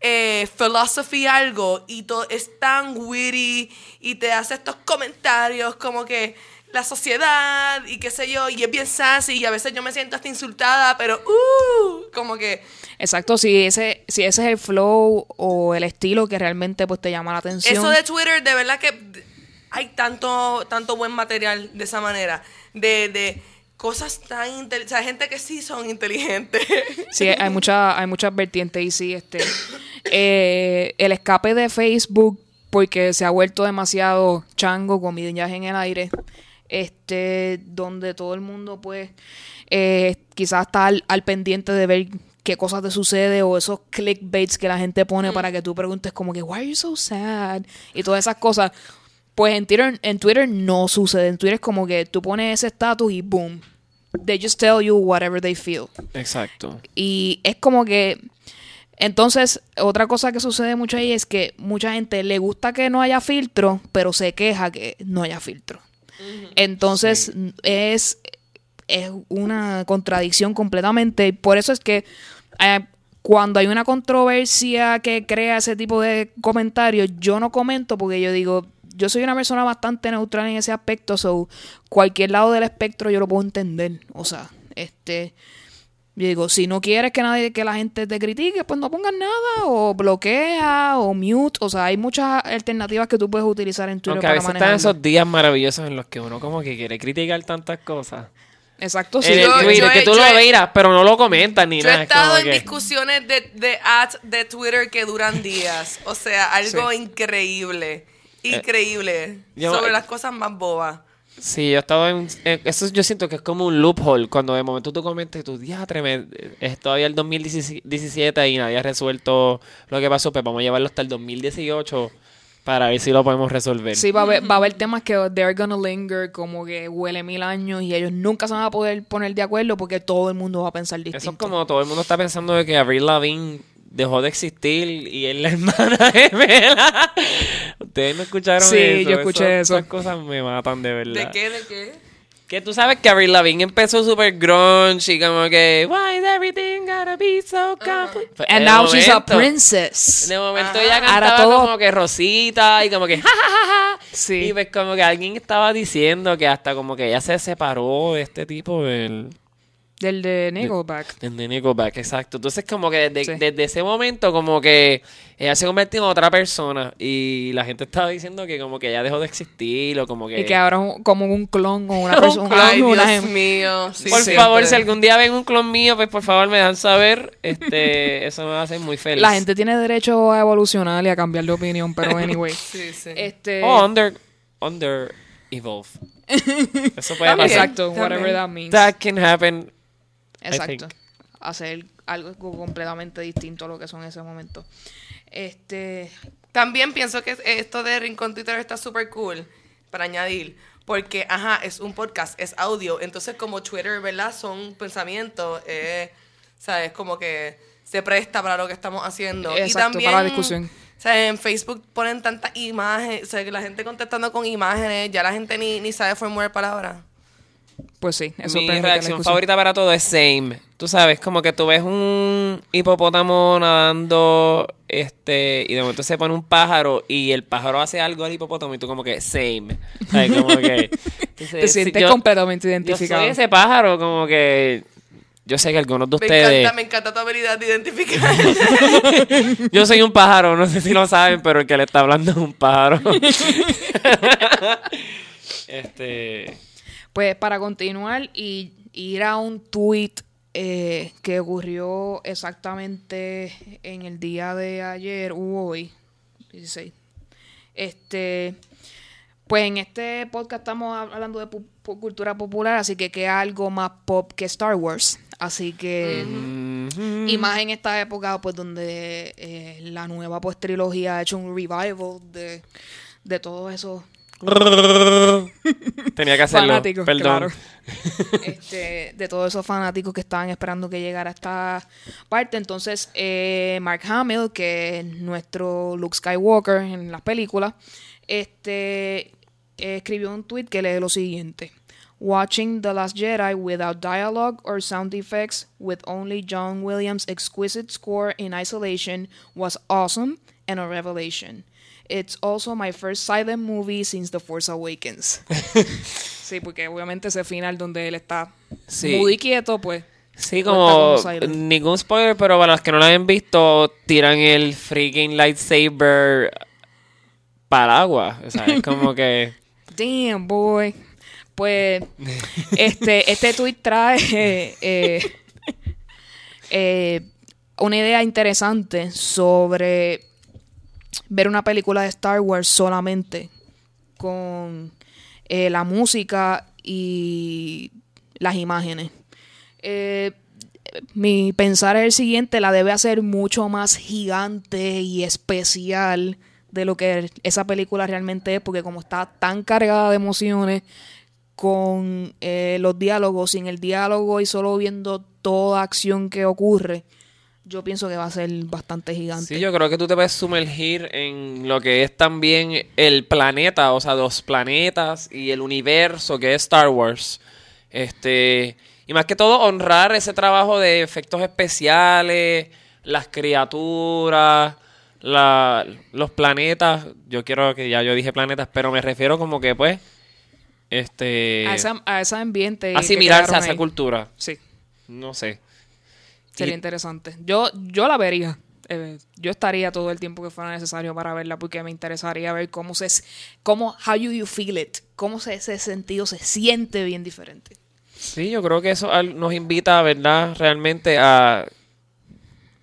eh, philosophy algo y todo es tan witty y te hace estos comentarios como que la sociedad y qué sé yo, y es bien sassy y a veces yo me siento hasta insultada, pero uh, como que Exacto, si ese, si ese es el flow o el estilo que realmente pues te llama la atención. Eso de Twitter, de verdad que hay tanto, tanto buen material de esa manera. De, de cosas tan inteligentes. O sea, gente que sí son inteligentes. Sí, hay mucha, hay muchas vertientes y sí, este, eh, el escape de Facebook porque se ha vuelto demasiado chango con viaje en el aire, este, donde todo el mundo pues eh, quizás está al, al pendiente de ver qué cosas te sucede o esos clickbaits que la gente pone para que tú preguntes como que why are you so sad y todas esas cosas. Pues en Twitter, en Twitter no sucede. En Twitter es como que tú pones ese estatus y boom. They just tell you whatever they feel. Exacto. Y es como que. Entonces, otra cosa que sucede mucho ahí es que mucha gente le gusta que no haya filtro, pero se queja que no haya filtro. Entonces, es, es una contradicción completamente. Y por eso es que eh, cuando hay una controversia que crea ese tipo de comentarios, yo no comento porque yo digo, yo soy una persona bastante neutral en ese aspecto, so cualquier lado del espectro yo lo puedo entender. O sea, este. Yo digo, si no quieres que nadie, que la gente te critique, pues no pongas nada, o bloquea, o mute. O sea, hay muchas alternativas que tú puedes utilizar en Twitter Aunque a para veces están esos días maravillosos en los que uno como que quiere criticar tantas cosas. Exacto, sí. yo- Twitter, yo que he- tú yo lo he- veas, pero no lo comentas ni Yo nada. he es como estado en que- discusiones de, de ads de Twitter que duran días. O sea, algo Sí. increíble. Increíble. yo- sobre las cosas más bobas. Sí, yo he estado en, en- Eso yo siento que es como un loophole. Cuando de momento tú comentas tú, diatre, me- es todavía el 2017 y nadie ha resuelto lo que pasó. Pues vamos a llevarlo hasta el 2018 para ver si lo podemos resolver. Sí, va a, haber, va a haber temas que they're gonna linger, como que huele mil años y ellos nunca se van a poder poner de acuerdo porque todo el mundo va a pensar distinto. Eso es como todo el mundo está pensando de que Avril Lavigne dejó de existir y es la hermana de Mela. Ustedes no escucharon Sí, eso. yo escuché eso. Esas cosas me matan de verdad. ¿De qué? ¿De qué? Que tú sabes que Avril Lavigne empezó super grunge y como que Why is everything gotta be so complicated? Pues, And de now she's a momento- princess. De momento Ajá. ella cantaba todo- como que Rosita y como que ja, ja, ja, ja. Sí. Y pues como que alguien estaba diciendo que hasta como que ella se separó de este tipo del... Del de Nickelback. De Nickelback, exacto. Entonces, como que desde, Sí. desde ese momento, como que ella se convirtió en otra persona. Y la gente estaba diciendo que como que ella dejó de existir o como que... Y que ahora es un- como un clon o una Un persona. clon, Ay, una Dios gem- mío. sí, por siempre. favor, si algún día ven un clon mío, pues por favor me dejan saber. Este, eso me va a hacer muy feliz. La gente tiene derecho a evolucionar y a cambiar de opinión, pero anyway. Sí, sí. este, Oh, under, under evolve. Eso puede pasar. exacto, whatever that means. That can happen. Exacto. Hacer algo completamente distinto a lo que son en ese momento. Este, También pienso que esto de Rincón Twitter está súper cool para añadir. Porque, ajá, es un podcast, es audio. Entonces, como Twitter, ¿verdad? Son pensamientos. Eh, ¿Sabes? Como que se presta para lo que estamos haciendo. y Exacto, también, para la discusión. O sea, en Facebook ponen tantas imágenes. O sea, que la gente contestando con imágenes. Ya la gente ni, ni sabe formular palabras. Pues sí, eso Mi reacción favorita para todo es same. Tú sabes, como que tú ves un hipopótamo nadando, este, y de momento se pone un pájaro y el pájaro hace algo al hipopótamo y tú como que same. ¿Sabes? Como que... Te sientes yo- completamente Yo identificado. soy ese pájaro, como que... Yo sé que algunos de Me ustedes... encanta, me encanta tu habilidad de identificar. Yo soy un pájaro, no sé si lo saben, pero el que le está hablando es un pájaro. este... Pues para continuar y ir a un tweet eh, que ocurrió exactamente en el día de ayer u hoy, 16. Este, pues en este podcast estamos hablando de pu- cultura popular, así que que algo más pop que Star Wars. Así que, y más en esta época, pues donde eh, la nueva pues trilogía ha hecho un revival de, de todos esos Tenía que hacerlo. fanáticos, Perdón. claro. Este, de todos esos fanáticos que estaban esperando que llegara esta parte. Entonces, eh, Mark Hamill, que es nuestro Luke Skywalker en las películas, este, escribió un tweet que lee lo siguiente. Watching The Last Jedi without dialogue or sound effects, with only John Williams' exquisite score in isolation, was awesome and a revelation. It's also my first silent movie since The Force Awakens. sí, porque obviamente ese final donde él está Sí. muy quieto, pues. Sí, como ningún spoiler, pero para los que no lo hayan visto, tiran el freaking lightsaber para el agua. O sea, es como que... Damn, boy. Pues, este, este tweet trae eh, eh, eh, una idea interesante sobre ver una película de Star Wars solamente con eh, la música y las imágenes. Eh, mi pensar es el siguiente, la debe hacer mucho más gigante y especial de lo que esa película realmente es, porque como está tan cargada de emociones con eh, los diálogos, sin el diálogo y solo viendo toda acción que ocurre, yo pienso que va a ser bastante gigante. Sí, yo creo que tú te puedes sumergir en lo que es también el planeta, o sea, los planetas y el universo que es Star Wars. Este, y más que todo honrar ese trabajo de efectos especiales, las criaturas, la, los planetas. Yo quiero que ya yo dije planetas, pero me refiero como que pues este a, esa- a ese ambiente. asimilarse a esa ahí. cultura. Sí, No sé. Sería Y- interesante. Yo, yo la vería. Eh, yo estaría todo el tiempo que fuera necesario para verla porque me interesaría ver cómo se cómo how you, you feel it cómo se, ese sentido se siente bien diferente Sí, yo creo que eso nos invita, ¿verdad? Realmente a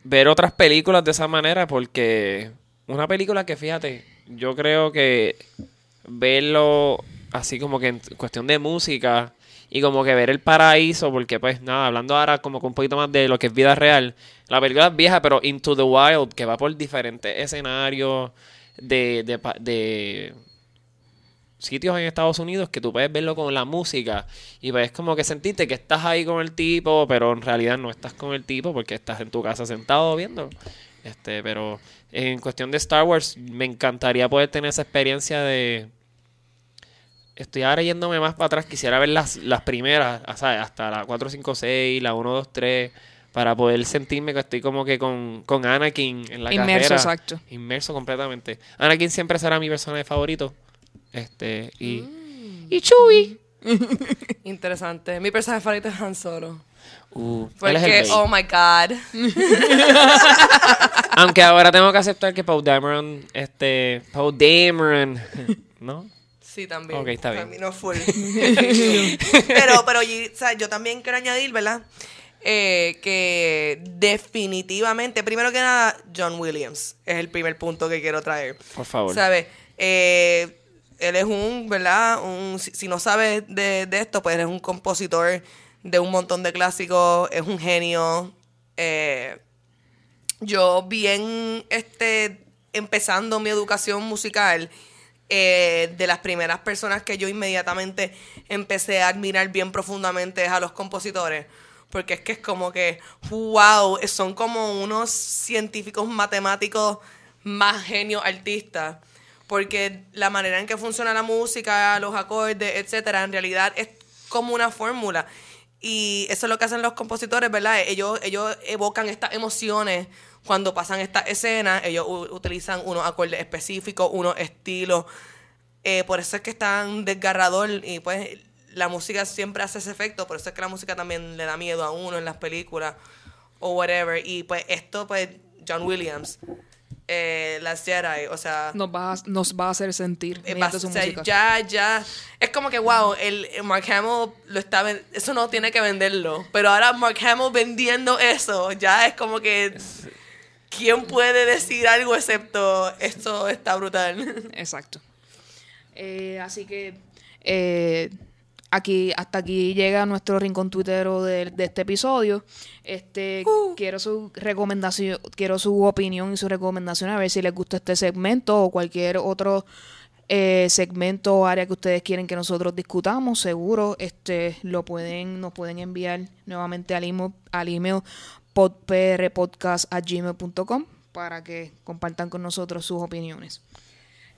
ver otras películas de esa manera, porque una película que, fíjate, yo creo que verlo así como que en cuestión de música y como que ver el paraíso, porque pues nada, hablando ahora como que un poquito más de lo que es vida real, la película es vieja, pero Into the Wild, que va por diferentes escenarios de, de, de sitios en Estados Unidos que tú puedes verlo con la música y ves como que sentirte que estás ahí con el tipo, pero en realidad no estás con el tipo porque estás en tu casa sentado viendo. Este, pero en cuestión de Star Wars me encantaría poder tener esa experiencia de Estoy ahora yéndome más para atrás, quisiera ver las, las primeras, sea, hasta la 4, 5, 6, la 1, 2, 3, para poder sentirme que estoy como que con, con Anakin en la Inmerso, carrera. exacto. Inmerso completamente. Anakin siempre será mi personaje favorito. Este, y, Mm. y Chewie. Interesante. Mi personaje favorito es Han Solo. Uh, Porque, oh my god. Aunque ahora tengo que aceptar que Paul Dameron, este, Paul Dameron, ¿no? Sí, también. Ok, está bien. Termino full. pero, pero y- o sea, yo también quiero añadir, ¿verdad? Eh, que definitivamente, primero que nada, John Williams es el primer punto que quiero traer. Por favor. ¿Sabes? Eh, él es un, ¿verdad? Un, si, si no sabes de, de esto, pues es un compositor de un montón de clásicos, es un genio. Eh, yo bien este empezando mi educación musical eh, de las primeras personas que yo inmediatamente empecé a admirar bien profundamente es a los compositores porque es que es como que wow son como unos científicos matemáticos más genios artistas porque la manera en que funciona la música los acordes etcétera en realidad es como una fórmula y eso es lo que hacen los compositores, ¿verdad? Ellos, ellos evocan estas emociones cuando pasan estas escenas. Ellos utilizan unos acordes específicos, unos estilos. Eh, por eso es que es tan desgarrador y pues la música siempre hace ese efecto. Por eso es que la música también le da miedo a uno en las películas o whatever. Y pues esto, pues John Williams eh, Las Jedi. O sea, Nos va, a, nos va a hacer sentir eh, mediante va- su o sea, música. ya, ya. Es como que, wow, el, el Mark Hamill lo está Eso no tiene que venderlo. Pero ahora Mark Hamill vendiendo eso, ya es como que. ¿Quién puede decir algo excepto esto está brutal? Exacto. Eh, así que eh, aquí hasta aquí llega nuestro rincón tuitero de, de este episodio. Este quiero su recomendación, quiero su opinión y su recomendación a ver si les gusta este segmento o cualquier otro eh, segmento o área que ustedes quieren que nosotros discutamos. Seguro este lo pueden nos pueden enviar nuevamente al email, al email podprpodcast@gmail.com para que compartan con nosotros sus opiniones.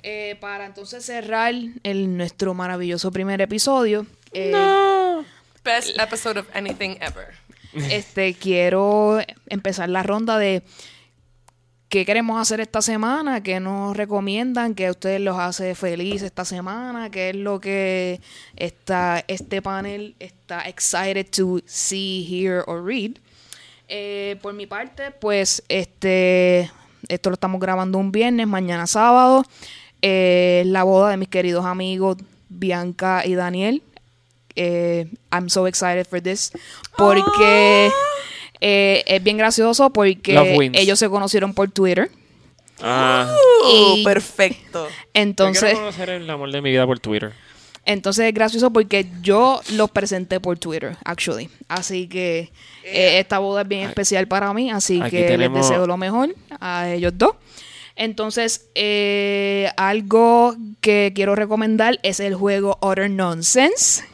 Eh, para entonces cerrar el, nuestro maravilloso primer episodio, eh, Best episode of anything ever. este quiero empezar la ronda de qué queremos hacer esta semana, qué nos recomiendan, qué a ustedes los hace feliz esta semana, qué es lo que está, este panel está excited to see, hear or read. Eh, por mi parte, pues este esto lo estamos grabando un viernes, mañana sábado. eh, la boda de mis queridos amigos Bianca y Daniel. Eh, I'm so excited for this. Porque eh, es bien gracioso porque ellos se conocieron por Twitter. Ah. Uh, perfecto. Yo Entonces, quiero conocer el amor de mi vida por Twitter. entonces es gracioso porque yo los presenté por Twitter, actually. Así que eh, esta boda es bien especial para mí, así Aquí que tenemos- les deseo lo mejor a ellos dos. Entonces, eh, algo que quiero recomendar es el juego Utter Nonsense,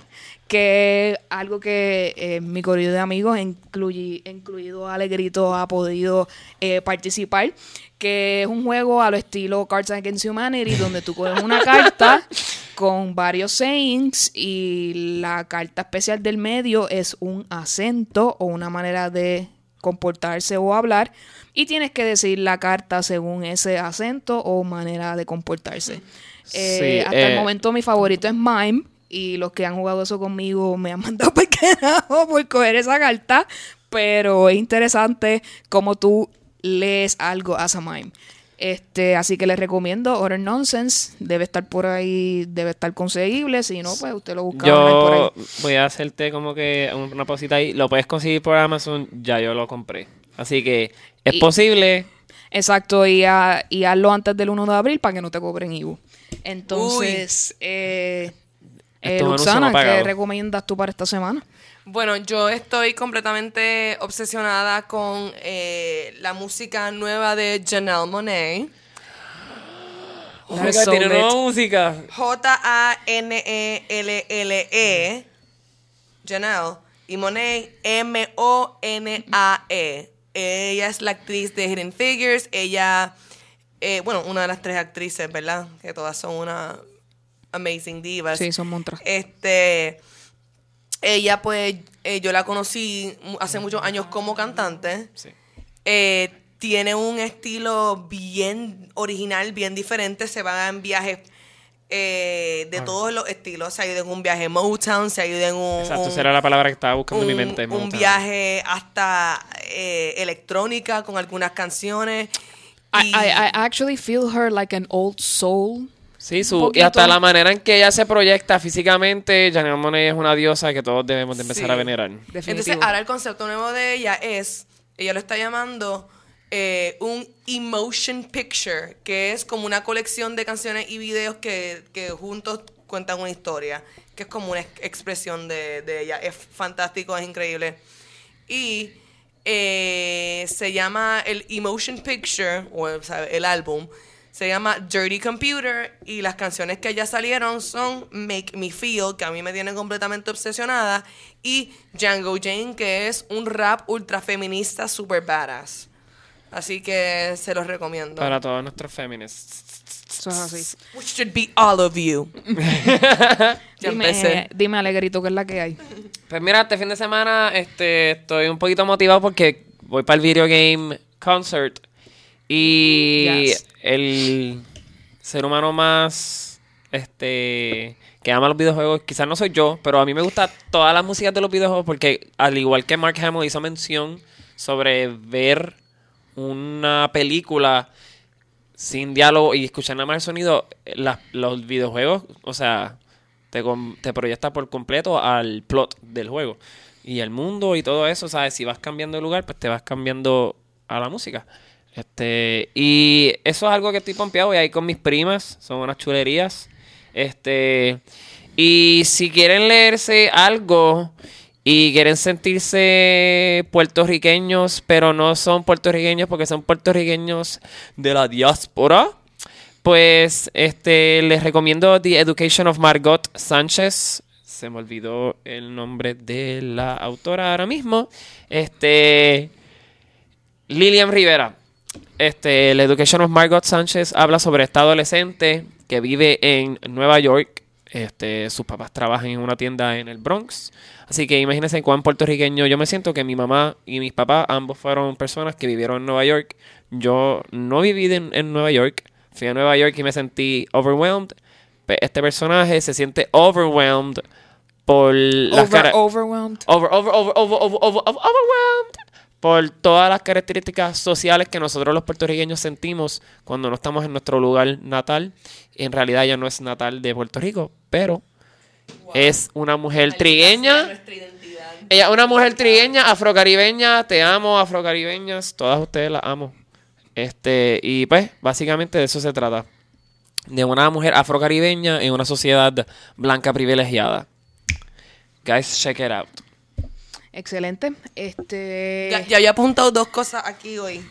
que algo que eh, mi corrido de amigos, incluyi- incluido Alegrito, ha podido eh, participar, que es un juego a lo estilo Cards Against Humanity, donde tú coges una carta con varios sayings y la carta especial del medio es un acento o una manera de comportarse o hablar y tienes que decir la carta según ese acento o manera de comportarse. Eh, Sí, hasta eh, el momento mi favorito es Mime y los que han jugado eso conmigo me han mandado por carajo por coger esa carta, pero es interesante como tú lees algo as a mime. Este, así que les recomiendo Order Nonsense, debe estar por ahí, debe estar conseguible, si no pues usted lo busca online por ahí. Yo voy a hacerte como que una pausita ahí. Lo puedes conseguir por Amazon, ya yo lo compré. Así que es Y- posible. Exacto, y, ha- y hazlo antes del 1 de abril para que no te cobren IBU. Entonces, eh, eh, Luxana, no. ¿qué recomiendas tú para esta semana? Bueno, yo estoy completamente obsesionada con eh, la música nueva de Janelle Monet. Oh my is God, so tiene lit. nueva música. J-A-N-E-L-L-E. Janelle. Y Monet, M-O-N-A-E. Ella es la actriz de Hidden Figures. Ella, eh, bueno, una de las tres actrices, ¿verdad? Que todas son una amazing divas. Sí, son montras. Este, ella pues, eh, yo la conocí hace muchos años como cantante. Sí. Eh, tiene un estilo bien original, bien diferente. Se va en viajes eh, de todos los estilos. Se ha ido en un viaje Motown, se ha ido en un, Exacto, un- esa era la palabra que estaba buscando en mi mente. un Motown. viaje hasta eh, electrónica con algunas canciones. I, Y- I, I actually feel her like an old soul. Sí, su, y hasta la manera en que ella se proyecta físicamente, Janelle Monáe es una diosa que todos debemos de empezar Sí. a venerar. Entonces, ahora el concepto nuevo de ella es, ella lo está llamando eh, un emotion picture, que es como una colección de canciones y videos que, que juntos cuentan una historia, que es como una ex- expresión de, de ella. Es fantástico, es increíble. Y eh, se llama el emotion picture, o el, sabe, el álbum, se llama Dirty Computer y las canciones que ya salieron son Make Me Feel, que a mí me tiene completamente obsesionada, y Django Jane, que es un rap ultra feminista super badass. Así que se los recomiendo. Para todos nuestros feminists. Así. Which should be all of you. ya Dime, empecé. dime, Alegrito, ¿qué es la que hay? Pues mira, este fin de semana este, estoy un poquito motivado porque voy para el video game concert y Yes. el ser humano más este que ama los videojuegos, quizás no soy yo, pero a mí me gusta todas las músicas de los videojuegos porque al igual que Mark Hamill hizo mención sobre ver una película sin diálogo y escuchar nada más el sonido, los videojuegos, o sea, te, te proyecta por completo al plot del juego. Y el mundo y todo eso, ¿sabes? Si vas cambiando de lugar, pues te vas cambiando a la música. Este, y eso es algo que estoy pompeado. Voy ahí con mis primas, son unas chulerías. Este, y si quieren leerse algo y quieren sentirse puertorriqueños, pero no son puertorriqueños porque son puertorriqueños de la diáspora, pues este les recomiendo The Education of Margot Sánchez. Se me olvidó el nombre de la autora ahora mismo. Este Lilian Rivera. Este, la Education of Margot Sánchez habla sobre esta adolescente que vive en Nueva York. Este, sus papás trabajan en una tienda en el Bronx. Así que imagínense cuán puertorriqueño yo me siento que mi mamá y mis papás ambos fueron personas que vivieron en Nueva York. Yo no viví en, en Nueva York. Fui a Nueva York y me sentí overwhelmed. Este personaje se siente overwhelmed por las Over, cara- overwhelmed. over, over, over, over, over, over, over- overwhelmed por todas las características sociales que nosotros los puertorriqueños sentimos cuando no estamos en nuestro lugar natal. En realidad ella no es natal de Puerto Rico, pero es una mujer trigueña. Ella es una mujer trigueña, afrocaribeña. Te amo, afrocaribeñas. Todas ustedes las amo. Este, y pues, básicamente de eso se trata. De una mujer afrocaribeña en una sociedad blanca privilegiada. Guys, check it out. Excelente. Este. Ya, ya había apuntado dos cosas aquí hoy.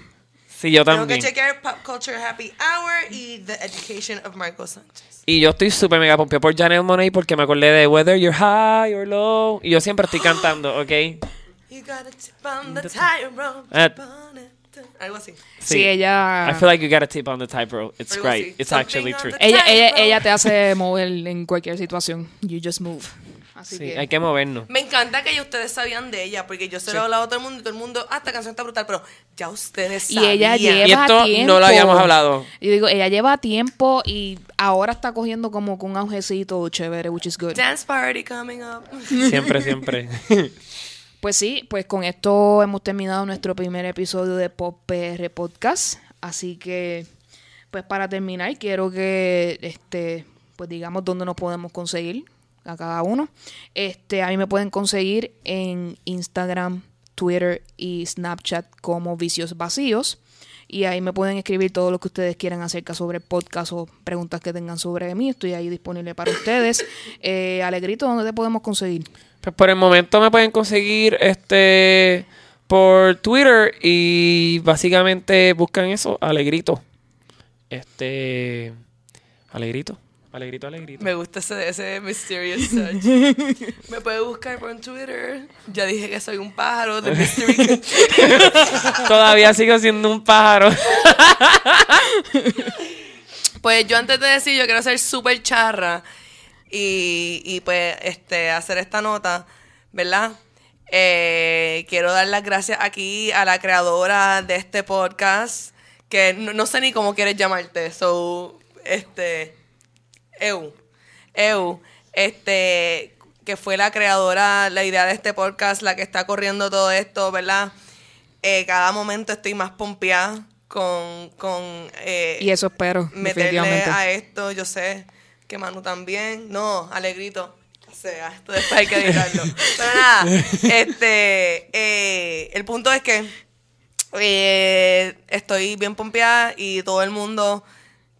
Sí, yo Tengo que también. chequear Pop Culture Happy Hour y The Education of Marco Sánchez. Y yo estoy súper mega pompeado por Janelle Monáe porque me acordé de Whether You're High or Low. Y yo siempre estoy cantando, ¿ok? You gotta tip on the tightrope, it. Algo así. Sí, ella. I feel like you got a tip on the tightrope. It's great. así. It's Something actually true. ella, ella, ella te hace mover en cualquier situación. You just move. Así Sí, que. hay que movernos. Me encanta que ya ustedes sabían de ella, porque yo se lo he hablado a todo el mundo y todo el mundo, ah, esta canción está brutal, pero ya ustedes Y sabían. ella lleva Y esto tiempo. no lo habíamos hablado. Yo digo, ella lleva tiempo y ahora está cogiendo como con un aujecito chévere, which is good. Dance party coming up. Siempre, siempre. Pues sí, pues con esto hemos terminado nuestro primer episodio de Pop PR Podcast. Así que, pues para terminar, quiero que, este, pues digamos dónde nos podemos conseguir a cada uno. Este, a mí me pueden conseguir en Instagram, Twitter y Snapchat como Vicios Vacíos. Y ahí me pueden escribir todo lo que ustedes quieran acerca sobre el podcast o preguntas que tengan sobre mí. Estoy ahí disponible para ustedes. Eh, Alegrito, ¿dónde te podemos conseguir? Pues por el momento me pueden conseguir este por Twitter y básicamente buscan eso, Alegrito. Este Alegrito, Alegrito, Alegrito. Me gusta ese, ese mysterious touch. Me puede buscar por Twitter. Ya dije que soy un pájaro de Mystery. Todavía sigo siendo un pájaro. Pues yo antes de decir, yo quiero ser súper charra y, y pues este hacer esta nota, ¿verdad? Eh, quiero dar las gracias aquí a la creadora de este podcast, que no, no sé ni cómo quieres llamarte, so, este, Eu, Eu, este, que fue la creadora, la idea de este podcast, la que está corriendo todo esto, ¿verdad? Eh, cada momento estoy más pompeada con, con eh, Y eso espero, meterle a esto, yo sé que Manu también. No, Alegrito. O sea, esto después hay que editarlo. Pero nada, este, eh, el punto es que estoy bien pompeada y todo el mundo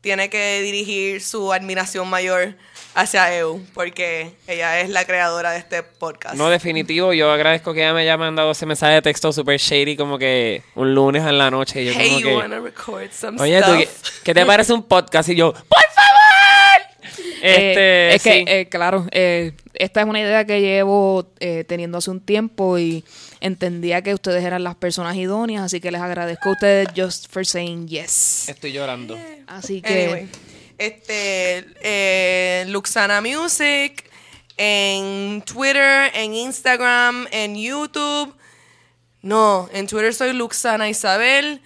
tiene que dirigir su admiración mayor hacia EU, porque ella es la creadora de este podcast. No, definitivo, yo agradezco que ella me haya mandado ese mensaje de texto super shady como que un lunes en la noche. y yo hey, como you que, wanna record some Oye, ¿tú, qué, stuff? qué te parece un podcast? Y yo, ¡por favor! Este, Eh, es sí. que, eh, claro, eh, esta es una idea que llevo eh, teniendo hace un tiempo y entendía que ustedes eran las personas idóneas, así que les agradezco a ustedes just for saying yes. Estoy llorando. Así que, Anyway, este, eh, Luxana Music, en Twitter, en Instagram, en YouTube. No, en Twitter soy Luxana Isabel.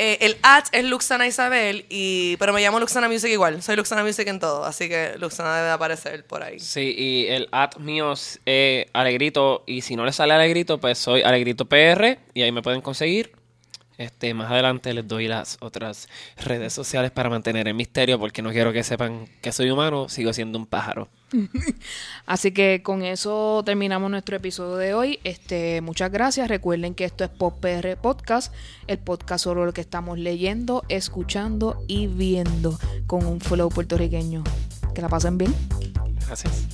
Eh, el at es Luxana Isabel, y, pero me llamo Luxana Music igual. Soy Luxana Music en todo, así que Luxana debe aparecer por ahí. Sí, y el at mío es eh, Alegrito. Y si no le sale Alegrito, pues soy Alegrito PR. Y ahí me pueden conseguir. Este, más adelante les doy las otras redes sociales para mantener el misterio porque no quiero que sepan que soy humano, sigo siendo un pájaro. Así que con eso terminamos nuestro episodio de hoy. Este, muchas gracias. Recuerden que esto es Pop PR Podcast, el podcast sobre lo que estamos leyendo, escuchando y viendo con un flow puertorriqueño. Que la pasen bien. Gracias.